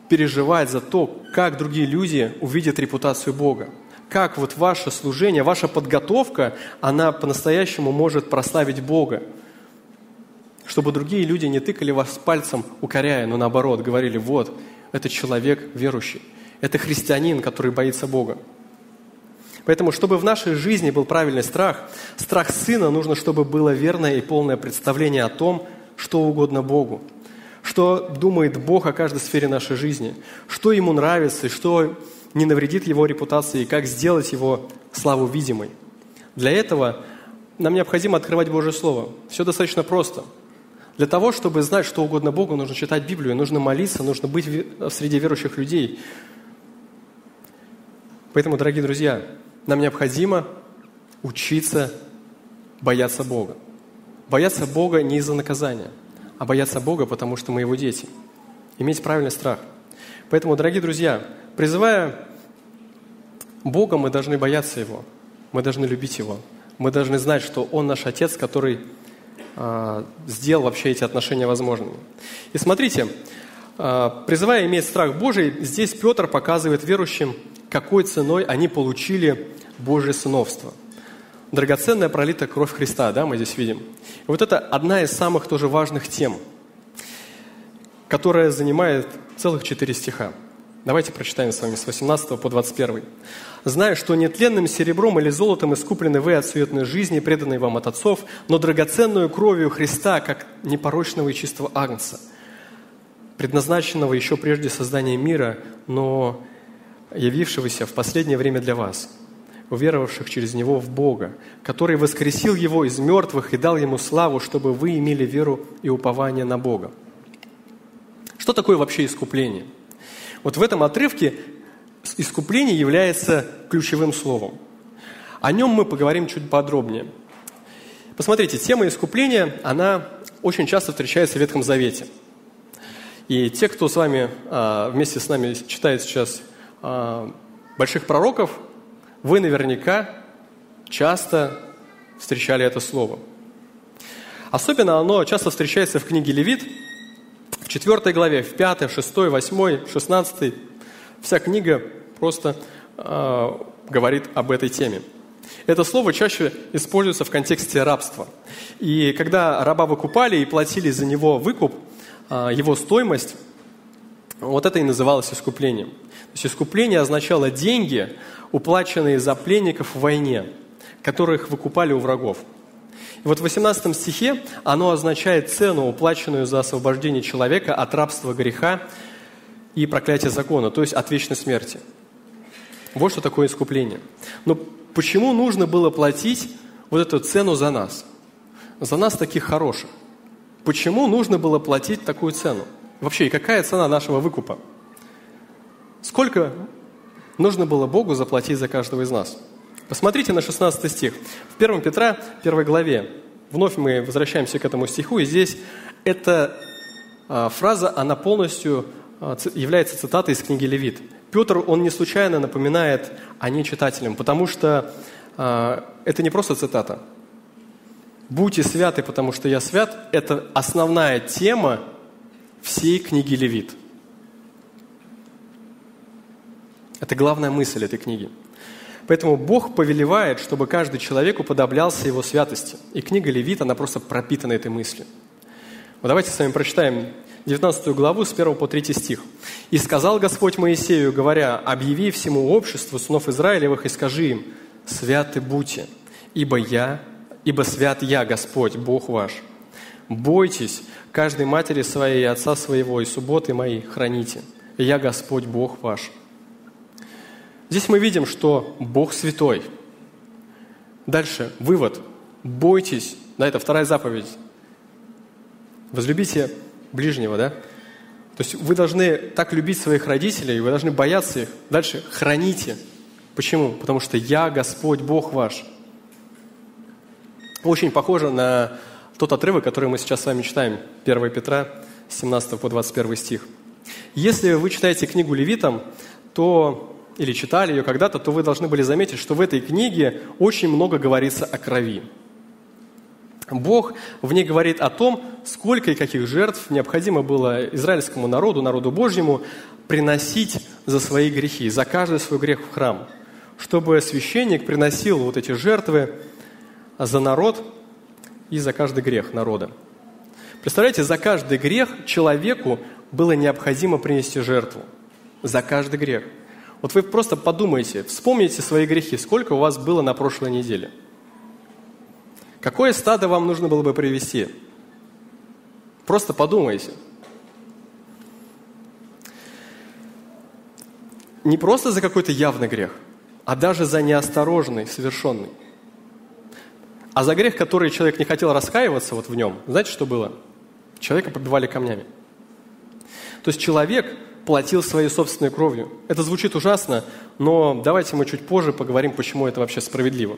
переживать за то, как другие люди увидят репутацию Бога как вот ваше служение, ваша подготовка, она по-настоящему может прославить Бога. Чтобы другие люди не тыкали вас пальцем, укоряя, но наоборот, говорили, вот, это человек верующий, это христианин, который боится Бога. Поэтому, чтобы в нашей жизни был правильный страх, страх Сына, нужно, чтобы было верное и полное представление о том, что угодно Богу, что думает Бог о каждой сфере нашей жизни, что Ему нравится и что не навредит его репутации и как сделать его славу видимой. Для этого нам необходимо открывать Божье Слово. Все достаточно просто. Для того, чтобы знать, что угодно Богу, нужно читать Библию, нужно молиться, нужно быть среди верующих людей. Поэтому, дорогие друзья, нам необходимо учиться бояться Бога. Бояться Бога не из-за наказания, а бояться Бога, потому что мы Его дети. Иметь правильный страх. Поэтому, дорогие друзья, призывая Бога, мы должны бояться Его, мы должны любить Его, мы должны знать, что Он наш Отец, который сделал вообще эти отношения возможными. И смотрите, э, призывая иметь страх Божий, здесь Петр показывает верующим, какой ценой они получили Божье сыновство. Драгоценная пролитая кровь Христа, да, мы здесь видим. И вот это одна из самых тоже важных тем, которая занимает целых четыре стиха. Давайте прочитаем с вами с 18 по 21. «Зная, что нетленным серебром или золотом искуплены вы от суетной жизни, преданной вам от отцов, но драгоценную кровью Христа, как непорочного и чистого агнца, предназначенного еще прежде создания мира, но явившегося в последнее время для вас, уверовавших через Него в Бога, который воскресил Его из мертвых и дал Ему славу, чтобы вы имели веру и упование на Бога». Что такое вообще искупление? Вот в этом отрывке искупление является ключевым словом. О нем мы поговорим чуть подробнее. Посмотрите, тема искупления, она очень часто встречается в Ветхом Завете. И те, кто с вами, а, вместе с нами читает сейчас а, больших пророков, вы наверняка часто встречали это слово. Особенно оно часто встречается в книге Левит, в 4 главе, в 5, 6, 8, 16. Вся книга просто э, говорит об этой теме. Это слово чаще используется в контексте рабства. И когда раба выкупали и платили за него выкуп, э, его стоимость, вот это и называлось искуплением. То есть искупление означало деньги, уплаченные за пленников в войне, которых выкупали у врагов. И вот в 18 стихе оно означает цену, уплаченную за освобождение человека от рабства греха и проклятия закона, то есть от вечной смерти. Вот что такое искупление. Но почему нужно было платить вот эту цену за нас? За нас таких хороших. Почему нужно было платить такую цену? Вообще, и какая цена нашего выкупа? Сколько нужно было Богу заплатить за каждого из нас? Посмотрите на 16 стих. В 1 Петра, 1 главе, вновь мы возвращаемся к этому стиху, и здесь эта а, фраза, она полностью является цитатой из книги Левит. Петр, он не случайно напоминает о ней читателям, потому что а, это не просто цитата. «Будьте святы, потому что я свят» – это основная тема всей книги Левит. Это главная мысль этой книги. Поэтому Бог повелевает, чтобы каждый человек уподоблялся Его святости. И книга Левит, она просто пропитана этой мыслью. Вот давайте с вами прочитаем 19 главу с 1 по 3 стих. «И сказал Господь Моисею, говоря, объяви всему обществу сынов Израилевых и скажи им, святы будьте, ибо я, ибо свят я, Господь, Бог ваш. Бойтесь каждой матери своей и отца своего, и субботы мои храните. Я Господь, Бог ваш. Здесь мы видим, что Бог святой. Дальше, вывод. Бойтесь. Да, это вторая заповедь. Возлюбите ближнего, да? То есть вы должны так любить своих родителей, вы должны бояться их. Дальше, храните. Почему? Потому что я Господь, Бог ваш. Очень похоже на тот отрывок, который мы сейчас с вами читаем, 1 Петра, 17 по 21 стих. Если вы читаете книгу Левитам, то или читали ее когда-то, то вы должны были заметить, что в этой книге очень много говорится о крови. Бог в ней говорит о том, сколько и каких жертв необходимо было израильскому народу, народу Божьему, приносить за свои грехи, за каждый свой грех в храм, чтобы священник приносил вот эти жертвы за народ и за каждый грех народа. Представляете, за каждый грех человеку было необходимо принести жертву. За каждый грех – вот вы просто подумайте, вспомните свои грехи, сколько у вас было на прошлой неделе. Какое стадо вам нужно было бы привести? Просто подумайте. Не просто за какой-то явный грех, а даже за неосторожный, совершенный. А за грех, который человек не хотел раскаиваться вот в нем, знаете, что было? Человека побивали камнями. То есть человек платил своей собственной кровью. Это звучит ужасно, но давайте мы чуть позже поговорим, почему это вообще справедливо.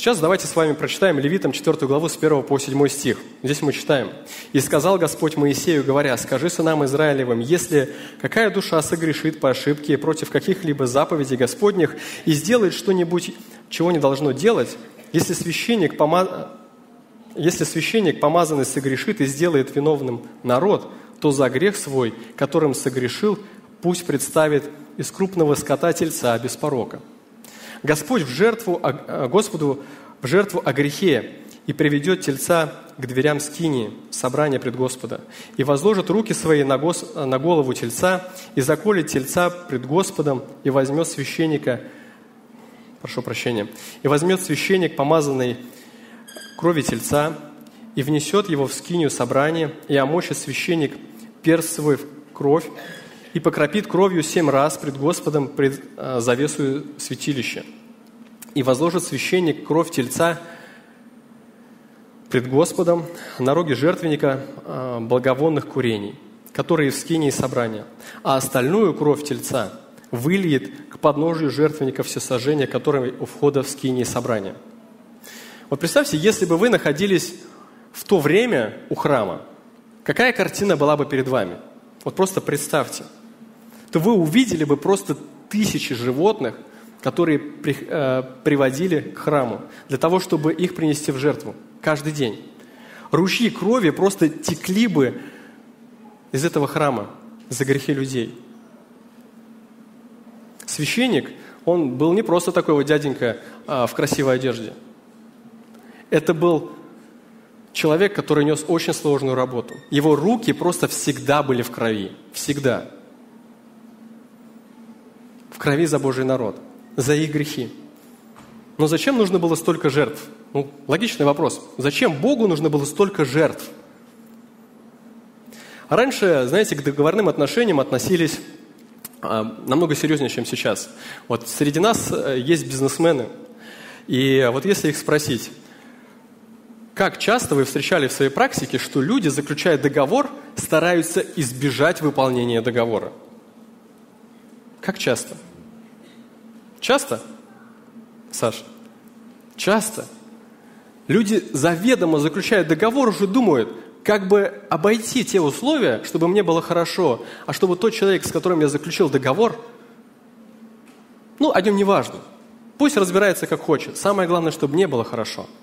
Сейчас давайте с вами прочитаем Левитам 4 главу с 1 по 7 стих. Здесь мы читаем. «И сказал Господь Моисею, говоря, скажи сынам Израилевым, если какая душа согрешит по ошибке против каких-либо заповедей Господних и сделает что-нибудь, чего не должно делать, если священник, пома... если священник помазанный согрешит и сделает виновным народ, то за грех свой, которым согрешил, пусть представит из крупного скота тельца без порока. Господь в жертву, э, Господу в жертву о грехе и приведет тельца к дверям скинии, собрания пред Господа, и возложит руки свои на, гос, на голову тельца, и заколет тельца пред Господом, и возьмет священника, прошу прощения, и возьмет священник, помазанный крови тельца, и внесет его в скинию собрания, и омочит священник перст свой в кровь, и покропит кровью семь раз пред Господом пред э, завесу святилища. И возложит священник кровь тельца пред Господом на роге жертвенника э, благовонных курений, которые в скинии собрания, а остальную кровь тельца выльет к подножию жертвенника всесожжения, который у входа в скинии собрания. Вот представьте, если бы вы находились в то время у храма, какая картина была бы перед вами? Вот просто представьте – то вы увидели бы просто тысячи животных, которые при, э, приводили к храму, для того, чтобы их принести в жертву каждый день. Ручьи крови просто текли бы из этого храма за грехи людей. Священник, он был не просто такой вот дяденька а, в красивой одежде. Это был человек, который нес очень сложную работу. Его руки просто всегда были в крови. Всегда крови за Божий народ, за их грехи. Но зачем нужно было столько жертв? Ну, логичный вопрос. Зачем Богу нужно было столько жертв? раньше, знаете, к договорным отношениям относились а, намного серьезнее, чем сейчас. Вот среди нас э, есть бизнесмены, и вот если их спросить, как часто вы встречали в своей практике, что люди, заключая договор, стараются избежать выполнения договора? Как часто? Часто? Саша? Часто. Люди заведомо заключают договор, уже думают, как бы обойти те условия, чтобы мне было хорошо, а чтобы тот человек, с которым я заключил договор, ну, о нем не важно. Пусть разбирается как хочет. Самое главное, чтобы мне было хорошо –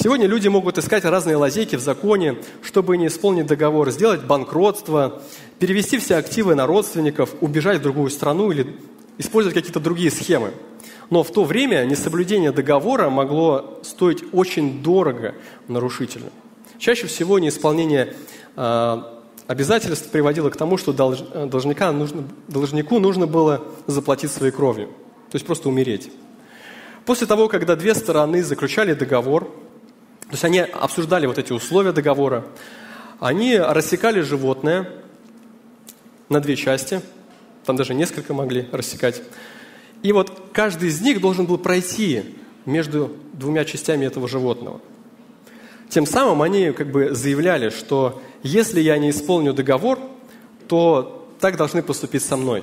Сегодня люди могут искать разные лазейки в законе, чтобы не исполнить договор, сделать банкротство, перевести все активы на родственников, убежать в другую страну или использовать какие-то другие схемы. Но в то время несоблюдение договора могло стоить очень дорого нарушителю. Чаще всего неисполнение э, обязательств приводило к тому, что долж, должника нужно, должнику нужно было заплатить своей кровью, то есть просто умереть. После того, когда две стороны заключали договор, то есть они обсуждали вот эти условия договора. Они рассекали животное на две части. Там даже несколько могли рассекать. И вот каждый из них должен был пройти между двумя частями этого животного. Тем самым они как бы заявляли, что если я не исполню договор, то так должны поступить со мной.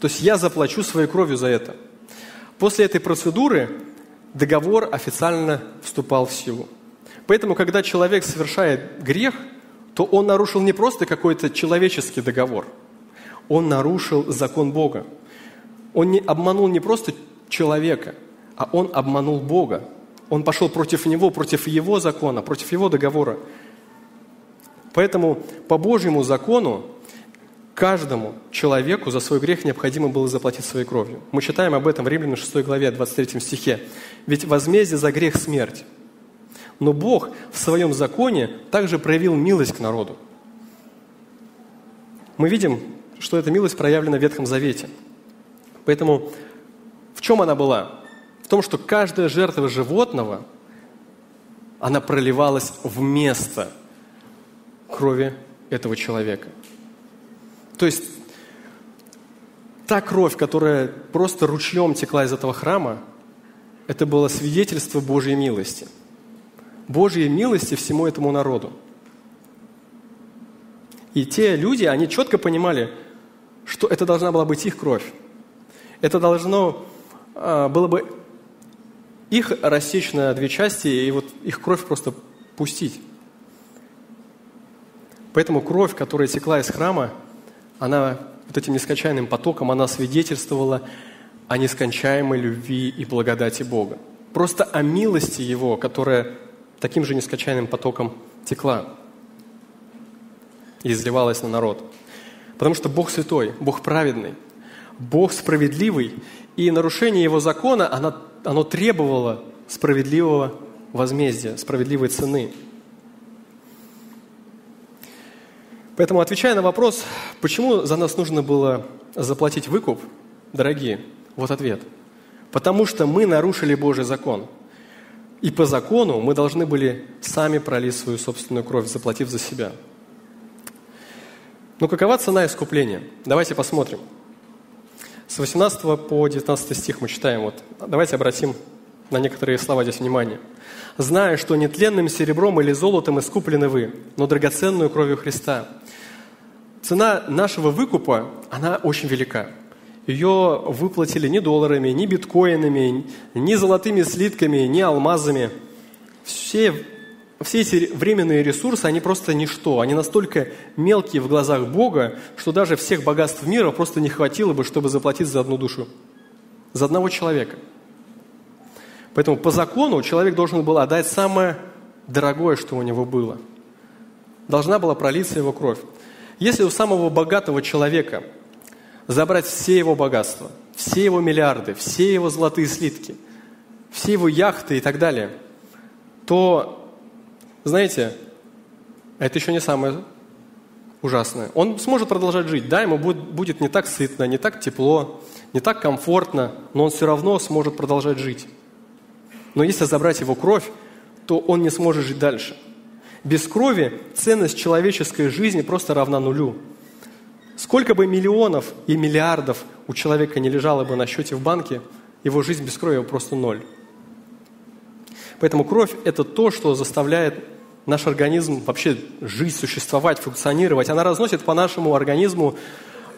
То есть я заплачу своей кровью за это. После этой процедуры договор официально вступал в силу. Поэтому, когда человек совершает грех, то он нарушил не просто какой-то человеческий договор, он нарушил закон Бога. Он не обманул не просто человека, а он обманул Бога. Он пошел против него, против его закона, против его договора. Поэтому по Божьему закону каждому человеку за свой грех необходимо было заплатить своей кровью. Мы читаем об этом в Римлянам 6 главе, 23 стихе. Ведь возмездие за грех – смерть. Но Бог в своем законе также проявил милость к народу. Мы видим, что эта милость проявлена в Ветхом Завете. Поэтому в чем она была? В том, что каждая жертва животного, она проливалась вместо крови этого человека – то есть та кровь, которая просто ручьем текла из этого храма, это было свидетельство Божьей милости. Божьей милости всему этому народу. И те люди, они четко понимали, что это должна была быть их кровь. Это должно а, было бы их рассечь на две части и вот их кровь просто пустить. Поэтому кровь, которая текла из храма, она вот этим нескончаемым потоком, она свидетельствовала о нескончаемой любви и благодати Бога. Просто о милости Его, которая таким же нескончаемым потоком текла и изливалась на народ. Потому что Бог святой, Бог праведный, Бог справедливый, и нарушение Его закона, оно, оно требовало справедливого возмездия, справедливой цены – Поэтому, отвечая на вопрос, почему за нас нужно было заплатить выкуп, дорогие, вот ответ. Потому что мы нарушили Божий закон. И по закону мы должны были сами пролить свою собственную кровь, заплатив за себя. Но какова цена искупления? Давайте посмотрим. С 18 по 19 стих мы читаем. Вот. Давайте обратим на некоторые слова здесь внимание. «Зная, что нетленным серебром или золотом искуплены вы, но драгоценную кровью Христа, цена нашего выкупа, она очень велика. Ее выплатили не долларами, не биткоинами, не золотыми слитками, не алмазами. Все, все эти временные ресурсы, они просто ничто. Они настолько мелкие в глазах Бога, что даже всех богатств мира просто не хватило бы, чтобы заплатить за одну душу, за одного человека. Поэтому по закону человек должен был отдать самое дорогое, что у него было. Должна была пролиться его кровь. Если у самого богатого человека забрать все его богатства, все его миллиарды, все его золотые слитки, все его яхты и так далее, то, знаете, это еще не самое ужасное. Он сможет продолжать жить. Да, ему будет, будет не так сытно, не так тепло, не так комфортно, но он все равно сможет продолжать жить. Но если забрать его кровь, то он не сможет жить дальше – без крови ценность человеческой жизни просто равна нулю. Сколько бы миллионов и миллиардов у человека не лежало бы на счете в банке, его жизнь без крови просто ноль. Поэтому кровь – это то, что заставляет наш организм вообще жить, существовать, функционировать. Она разносит по нашему организму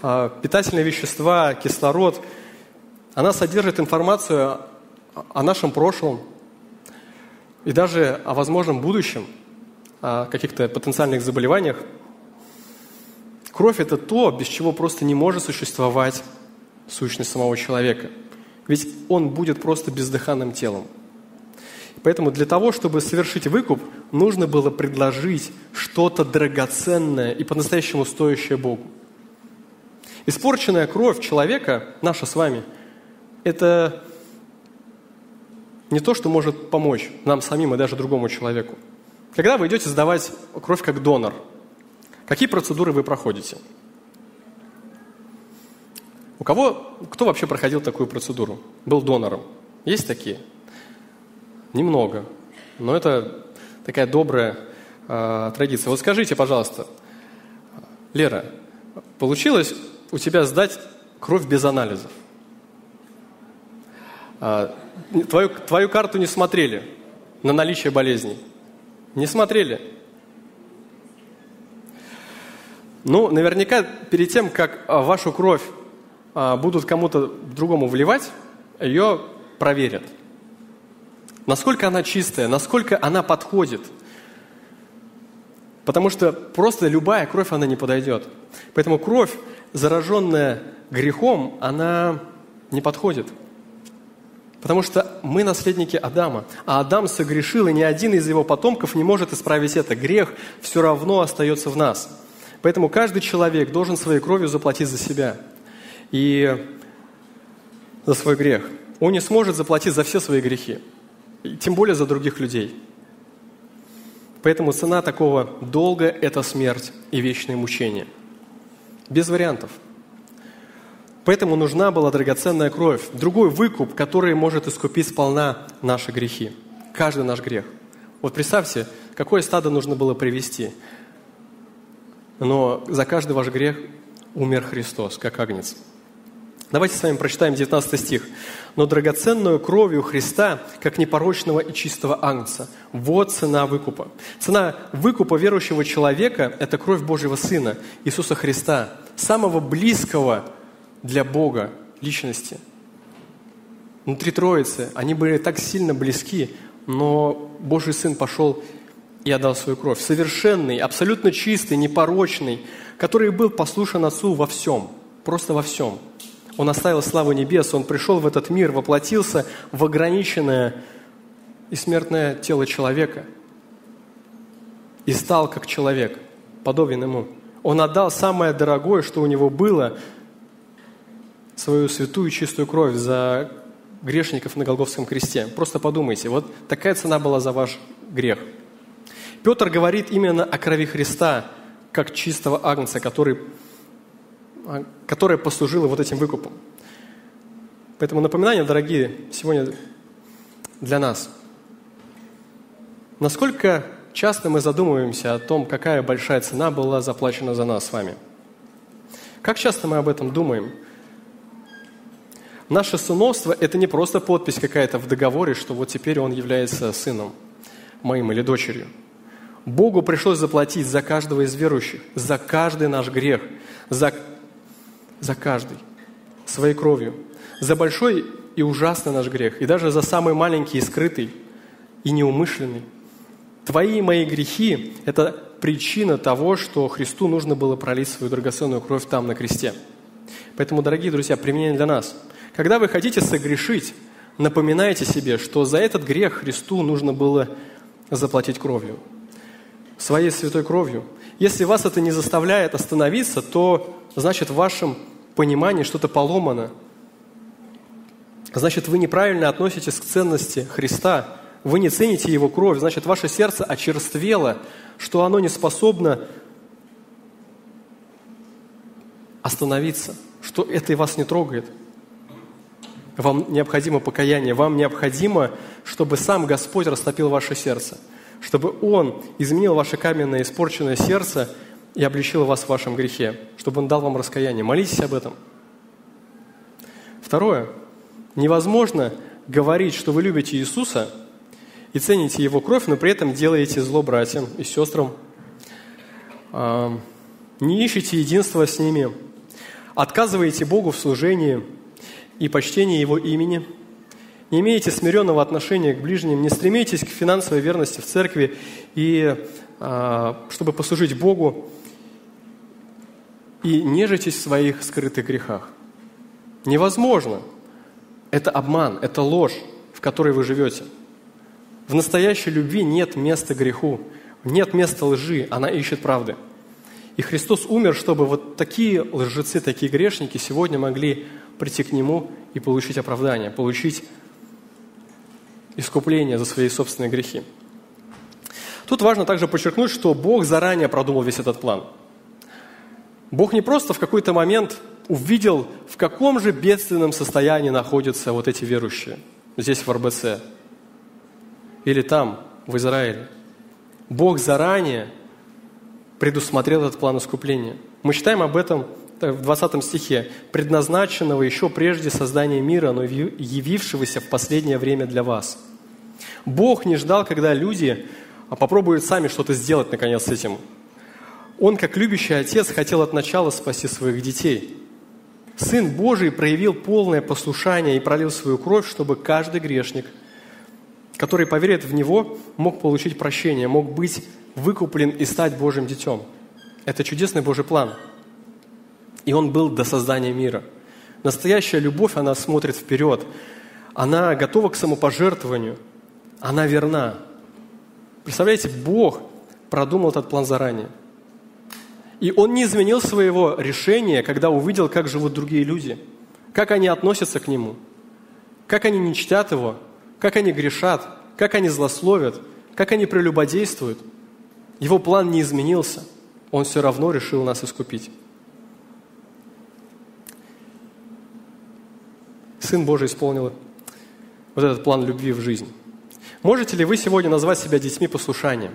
э, питательные вещества, кислород. Она содержит информацию о нашем прошлом и даже о возможном будущем – о каких-то потенциальных заболеваниях. Кровь – это то, без чего просто не может существовать сущность самого человека. Ведь он будет просто бездыханным телом. Поэтому для того, чтобы совершить выкуп, нужно было предложить что-то драгоценное и по-настоящему стоящее Богу. Испорченная кровь человека, наша с вами, это не то, что может помочь нам самим и даже другому человеку. Когда вы идете сдавать кровь как донор, какие процедуры вы проходите? У кого, кто вообще проходил такую процедуру? Был донором? Есть такие? Немного. Но это такая добрая э, традиция. Вот скажите, пожалуйста, Лера, получилось у тебя сдать кровь без анализов? Э, твою, твою карту не смотрели на наличие болезней? Не смотрели? Ну, наверняка перед тем, как а, вашу кровь а, будут кому-то другому вливать, ее проверят. Насколько она чистая, насколько она подходит. Потому что просто любая кровь, она не подойдет. Поэтому кровь, зараженная грехом, она не подходит. Потому что мы наследники Адама, а Адам согрешил, и ни один из его потомков не может исправить это. Грех все равно остается в нас. Поэтому каждый человек должен своей кровью заплатить за себя и за свой грех. Он не сможет заплатить за все свои грехи, тем более за других людей. Поэтому цена такого долга – это смерть и вечное мучение. Без вариантов – Поэтому нужна была драгоценная кровь, другой выкуп, который может искупить сполна наши грехи, каждый наш грех. Вот представьте, какое стадо нужно было привести, но за каждый ваш грех умер Христос, как агнец. Давайте с вами прочитаем 19 стих. «Но драгоценную кровью Христа, как непорочного и чистого агнца, вот цена выкупа». Цена выкупа верующего человека – это кровь Божьего Сына, Иисуса Христа, самого близкого для Бога личности. внутри Троицы, они были так сильно близки, но Божий Сын пошел и отдал свою кровь. Совершенный, абсолютно чистый, непорочный, который был послушан Отцу во всем, просто во всем. Он оставил славу небес, Он пришел в этот мир, воплотился в ограниченное и смертное тело человека и стал как человек, подобен ему. Он отдал самое дорогое, что у него было, свою святую чистую кровь за грешников на Голговском кресте. Просто подумайте, вот такая цена была за ваш грех. Петр говорит именно о крови Христа, как чистого агнца, который, а, которая послужила вот этим выкупом. Поэтому напоминание, дорогие, сегодня для нас. Насколько часто мы задумываемся о том, какая большая цена была заплачена за нас с вами? Как часто мы об этом думаем – Наше сыновство – это не просто подпись какая-то в договоре, что вот теперь он является сыном моим или дочерью. Богу пришлось заплатить за каждого из верующих, за каждый наш грех, за, за каждый, своей кровью, за большой и ужасный наш грех, и даже за самый маленький и скрытый, и неумышленный. Твои и мои грехи – это причина того, что Христу нужно было пролить свою драгоценную кровь там, на кресте. Поэтому, дорогие друзья, применение для нас – когда вы хотите согрешить, напоминайте себе, что за этот грех Христу нужно было заплатить кровью, своей святой кровью. Если вас это не заставляет остановиться, то значит в вашем понимании что-то поломано. Значит, вы неправильно относитесь к ценности Христа. Вы не цените Его кровь. Значит, ваше сердце очерствело, что оно не способно остановиться, что это и вас не трогает. Вам необходимо покаяние, вам необходимо, чтобы сам Господь растопил ваше сердце, чтобы Он изменил ваше каменное испорченное сердце и обличил вас в вашем грехе, чтобы Он дал вам раскаяние. Молитесь об этом. Второе. Невозможно говорить, что вы любите Иисуса и цените Его кровь, но при этом делаете зло братьям и сестрам. Не ищите единства с ними, отказываете Богу в служении – и почтение Его имени, не имеете смиренного отношения к ближним, не стремитесь к финансовой верности в церкви и а, чтобы послужить Богу, и нежитесь в своих скрытых грехах. Невозможно. Это обман, это ложь, в которой вы живете. В настоящей любви нет места греху, нет места лжи, она ищет правды. И Христос умер, чтобы вот такие лжецы, такие грешники сегодня могли прийти к Нему и получить оправдание, получить искупление за свои собственные грехи. Тут важно также подчеркнуть, что Бог заранее продумал весь этот план. Бог не просто в какой-то момент увидел, в каком же бедственном состоянии находятся вот эти верующие здесь в РБЦ или там, в Израиле. Бог заранее предусмотрел этот план искупления. Мы читаем об этом в 20 стихе, предназначенного еще прежде создания мира, но явившегося в последнее время для вас. Бог не ждал, когда люди попробуют сами что-то сделать, наконец, с этим. Он, как любящий отец, хотел от начала спасти своих детей. Сын Божий проявил полное послушание и пролил свою кровь, чтобы каждый грешник, который поверит в Него, мог получить прощение, мог быть выкуплен и стать Божьим детем. Это чудесный Божий план – и он был до создания мира. Настоящая любовь, она смотрит вперед. Она готова к самопожертвованию. Она верна. Представляете, Бог продумал этот план заранее. И Он не изменил своего решения, когда увидел, как живут другие люди, как они относятся к Нему, как они не чтят Его, как они грешат, как они злословят, как они прелюбодействуют. Его план не изменился. Он все равно решил нас искупить. Сын Божий исполнил вот этот план любви в жизнь. Можете ли вы сегодня назвать себя детьми послушания,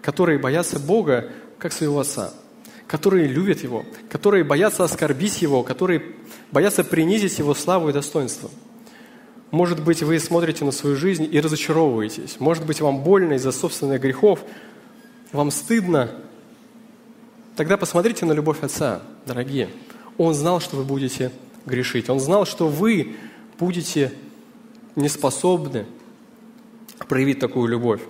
которые боятся Бога, как своего Отца, которые любят Его, которые боятся оскорбить Его, которые боятся принизить Его славу и достоинство? Может быть, вы смотрите на свою жизнь и разочаровываетесь. Может быть, вам больно из-за собственных грехов, вам стыдно. Тогда посмотрите на любовь Отца, дорогие. Он знал, что вы будете грешить. Он знал, что вы будете не способны проявить такую любовь.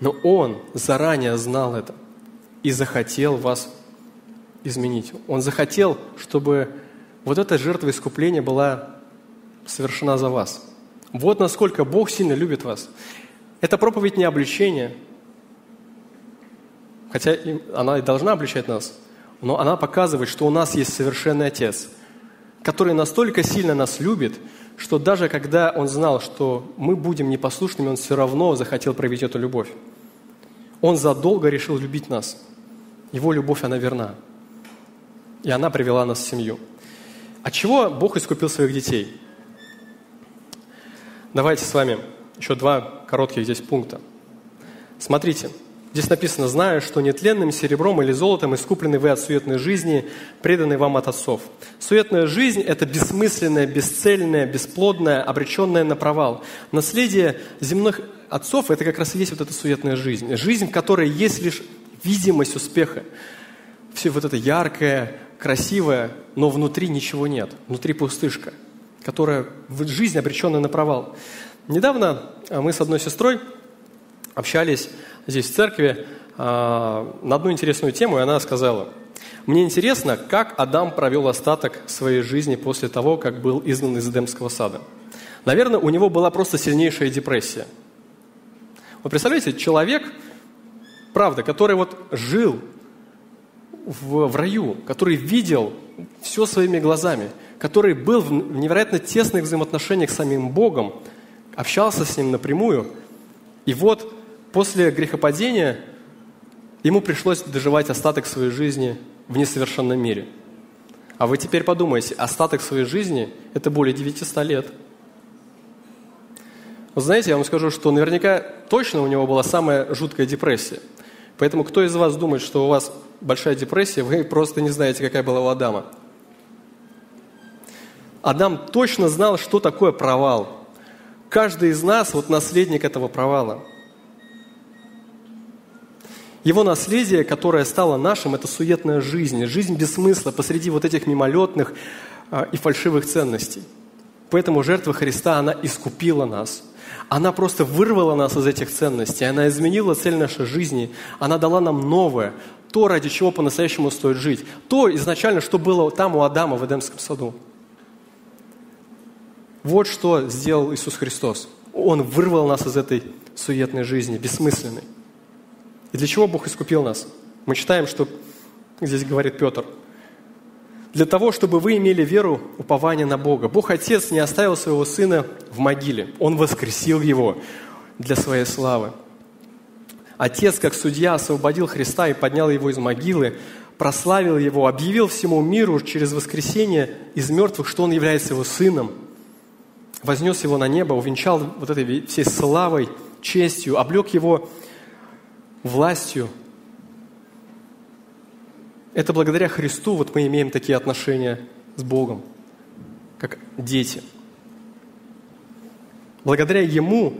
Но Он заранее знал это и захотел вас изменить. Он захотел, чтобы вот эта жертва искупления была совершена за вас. Вот насколько Бог сильно любит вас. Эта проповедь не обличение, хотя она и должна обличать нас, но она показывает, что у нас есть совершенный Отец, который настолько сильно нас любит, что даже когда Он знал, что мы будем непослушными, Он все равно захотел проявить эту любовь. Он задолго решил любить нас. Его любовь, она верна. И она привела нас в семью. От чего Бог искупил своих детей? Давайте с вами еще два коротких здесь пункта. Смотрите, Здесь написано, зная, что нетленным серебром или золотом искуплены вы от суетной жизни, преданной вам от отцов. Суетная жизнь – это бессмысленная, бесцельная, бесплодная, обреченная на провал. Наследие земных отцов – это как раз и есть вот эта суетная жизнь. Жизнь, в которой есть лишь видимость успеха. Все вот это яркое, красивое, но внутри ничего нет. Внутри пустышка, которая в жизнь обреченная на провал. Недавно мы с одной сестрой общались здесь в церкви а, на одну интересную тему, и она сказала, «Мне интересно, как Адам провел остаток своей жизни после того, как был изгнан из Эдемского сада. Наверное, у него была просто сильнейшая депрессия. Вы представляете, человек, правда, который вот жил в, в раю, который видел все своими глазами, который был в невероятно тесных взаимоотношениях с самим Богом, общался с Ним напрямую, и вот после грехопадения ему пришлось доживать остаток своей жизни в несовершенном мире. А вы теперь подумайте, остаток своей жизни – это более 900 лет. Вы знаете, я вам скажу, что наверняка точно у него была самая жуткая депрессия. Поэтому кто из вас думает, что у вас большая депрессия, вы просто не знаете, какая была у Адама. Адам точно знал, что такое провал. Каждый из нас вот наследник этого провала. Его наследие, которое стало нашим, это суетная жизнь, жизнь без смысла посреди вот этих мимолетных а, и фальшивых ценностей. Поэтому жертва Христа, она искупила нас. Она просто вырвала нас из этих ценностей, она изменила цель нашей жизни, она дала нам новое, то, ради чего по-настоящему стоит жить, то изначально, что было там у Адама в Эдемском саду. Вот что сделал Иисус Христос. Он вырвал нас из этой суетной жизни, бессмысленной. И для чего Бог искупил нас? Мы читаем, что здесь говорит Петр. Для того, чтобы вы имели веру, упование на Бога. Бог Отец не оставил своего Сына в могиле. Он воскресил Его для своей славы. Отец, как судья, освободил Христа и поднял Его из могилы, прославил Его, объявил всему миру через воскресение из мертвых, что Он является Его Сыном, вознес Его на небо, увенчал вот этой всей славой, честью, облег Его властью. Это благодаря Христу вот мы имеем такие отношения с Богом, как дети. Благодаря Ему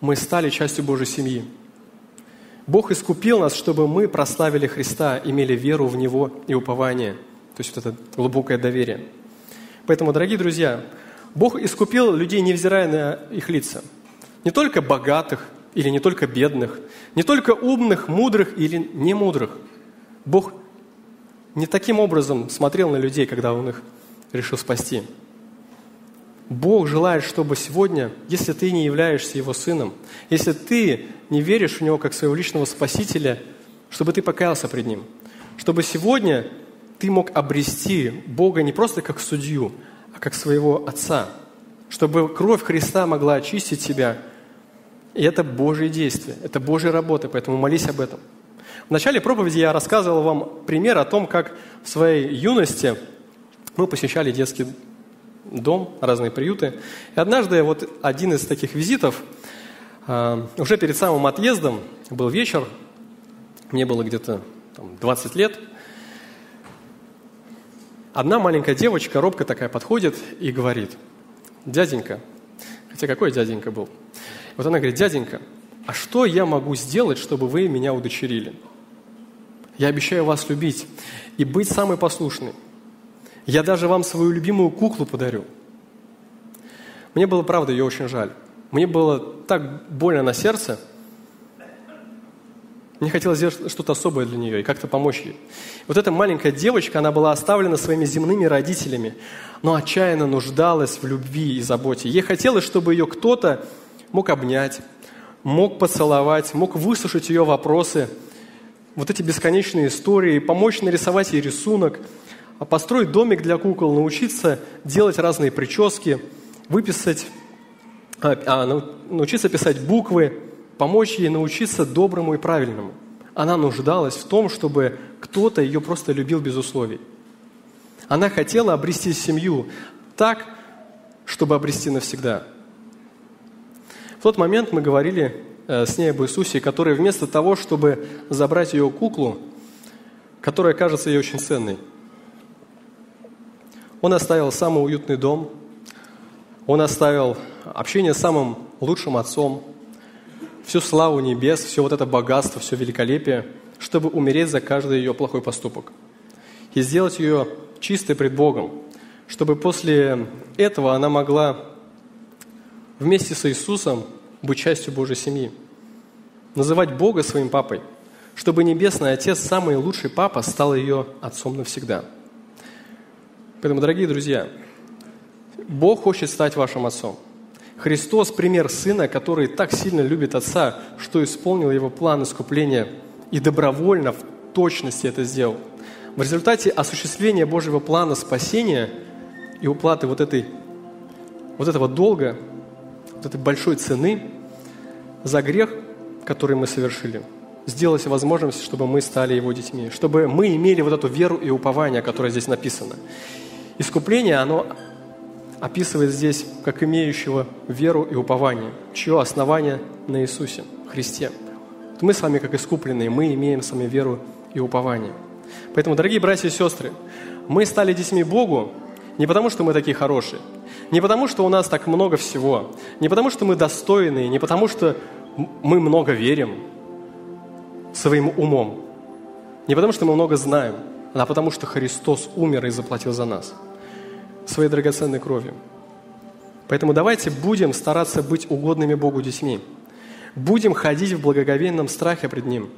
мы стали частью Божьей семьи. Бог искупил нас, чтобы мы прославили Христа, имели веру в Него и упование, то есть вот это глубокое доверие. Поэтому, дорогие друзья, Бог искупил людей, невзирая на их лица. Не только богатых, или не только бедных, не только умных, мудрых или немудрых. Бог не таким образом смотрел на людей, когда Он их решил спасти. Бог желает, чтобы сегодня, если ты не являешься Его сыном, если ты не веришь в Него как своего личного Спасителя, чтобы ты покаялся пред Ним, чтобы сегодня ты мог обрести Бога не просто как судью, а как своего Отца, чтобы кровь Христа могла очистить тебя – и это Божие действие, это Божья работа, поэтому молись об этом. В начале проповеди я рассказывал вам пример о том, как в своей юности мы посещали детский дом, разные приюты. И однажды вот один из таких визитов, а, уже перед самым отъездом, был вечер, мне было где-то 20 лет, одна маленькая девочка, робко такая, подходит и говорит, дяденька, хотя какой дяденька был – вот она говорит, дяденька, а что я могу сделать, чтобы вы меня удочерили? Я обещаю вас любить и быть самой послушной. Я даже вам свою любимую куклу подарю. Мне было, правда, ее очень жаль. Мне было так больно на сердце. Мне хотелось сделать что-то особое для нее и как-то помочь ей. Вот эта маленькая девочка, она была оставлена своими земными родителями, но отчаянно нуждалась в любви и заботе. Ей хотелось, чтобы ее кто-то мог обнять, мог поцеловать, мог выслушать ее вопросы, вот эти бесконечные истории, помочь нарисовать ей рисунок, а построить домик для кукол, научиться делать разные прически, выписать, а, а, научиться писать буквы, помочь ей научиться доброму и правильному. Она нуждалась в том, чтобы кто-то ее просто любил без условий. Она хотела обрести семью так, чтобы обрести навсегда. В тот момент мы говорили э, с ней об Иисусе, который вместо того, чтобы забрать ее куклу, которая кажется ей очень ценной, он оставил самый уютный дом, он оставил общение с самым лучшим отцом, всю славу небес, все вот это богатство, все великолепие, чтобы умереть за каждый ее плохой поступок и сделать ее чистой пред Богом, чтобы после этого она могла вместе с Иисусом быть частью Божьей семьи. Называть Бога своим папой, чтобы Небесный Отец, самый лучший папа, стал ее отцом навсегда. Поэтому, дорогие друзья, Бог хочет стать вашим отцом. Христос – пример Сына, который так сильно любит Отца, что исполнил Его план искупления и добровольно, в точности это сделал. В результате осуществления Божьего плана спасения и уплаты вот, этой, вот этого долга – вот этой большой цены за грех, который мы совершили, сделать возможность, чтобы мы стали Его детьми, чтобы мы имели вот эту веру и упование, которое здесь написано. Искупление, оно описывает здесь как имеющего веру и упование, чье основание на Иисусе, Христе. Мы с вами, как искупленные, мы имеем с вами веру и упование. Поэтому, дорогие братья и сестры, мы стали детьми Богу не потому, что мы такие хорошие, не потому, что у нас так много всего, не потому, что мы достойные, не потому, что мы много верим своим умом, не потому, что мы много знаем, а потому, что Христос умер и заплатил за нас своей драгоценной кровью. Поэтому давайте будем стараться быть угодными Богу детьми. Будем ходить в благоговейном страхе пред Ним,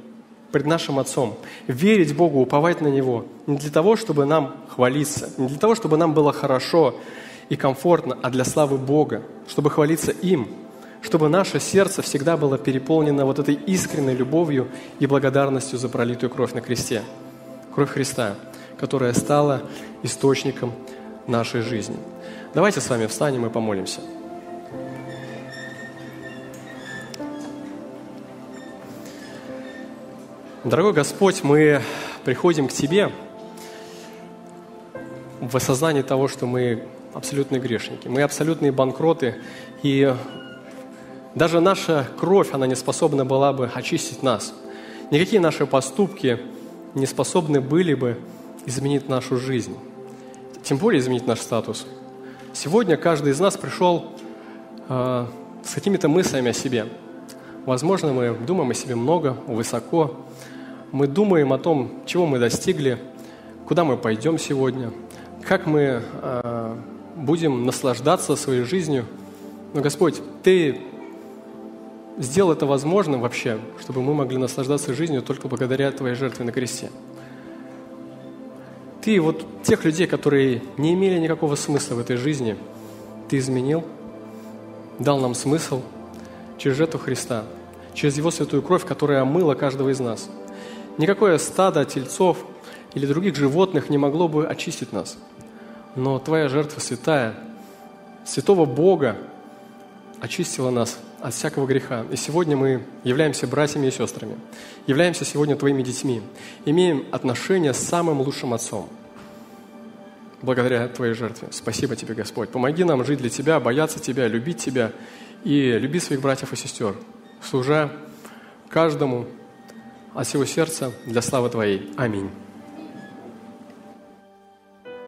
пред нашим Отцом, верить Богу, уповать на Него. Не для того, чтобы нам хвалиться, не для того, чтобы нам было хорошо, и комфортно, а для славы Бога, чтобы хвалиться им, чтобы наше сердце всегда было переполнено вот этой искренней любовью и благодарностью за пролитую кровь на кресте. Кровь Христа, которая стала источником нашей жизни. Давайте с вами встанем и помолимся. Дорогой Господь, мы приходим к Тебе в осознании того, что мы абсолютные грешники. Мы абсолютные банкроты, и даже наша кровь, она не способна была бы очистить нас. Никакие наши поступки не способны были бы изменить нашу жизнь, тем более изменить наш статус. Сегодня каждый из нас пришел э, с какими-то мыслями о себе. Возможно, мы думаем о себе много, высоко. Мы думаем о том, чего мы достигли, куда мы пойдем сегодня, как мы э, будем наслаждаться своей жизнью. Но, Господь, Ты сделал это возможным вообще, чтобы мы могли наслаждаться жизнью только благодаря Твоей жертве на кресте. Ты вот тех людей, которые не имели никакого смысла в этой жизни, Ты изменил, дал нам смысл через жертву Христа, через Его святую кровь, которая омыла каждого из нас. Никакое стадо тельцов или других животных не могло бы очистить нас – но Твоя жертва святая, святого Бога очистила нас от всякого греха. И сегодня мы являемся братьями и сестрами, являемся сегодня Твоими детьми, имеем отношения с самым лучшим Отцом. Благодаря Твоей жертве. Спасибо Тебе, Господь. Помоги нам жить для Тебя, бояться Тебя, любить Тебя и любить своих братьев и сестер, служа каждому от всего сердца для славы Твоей. Аминь.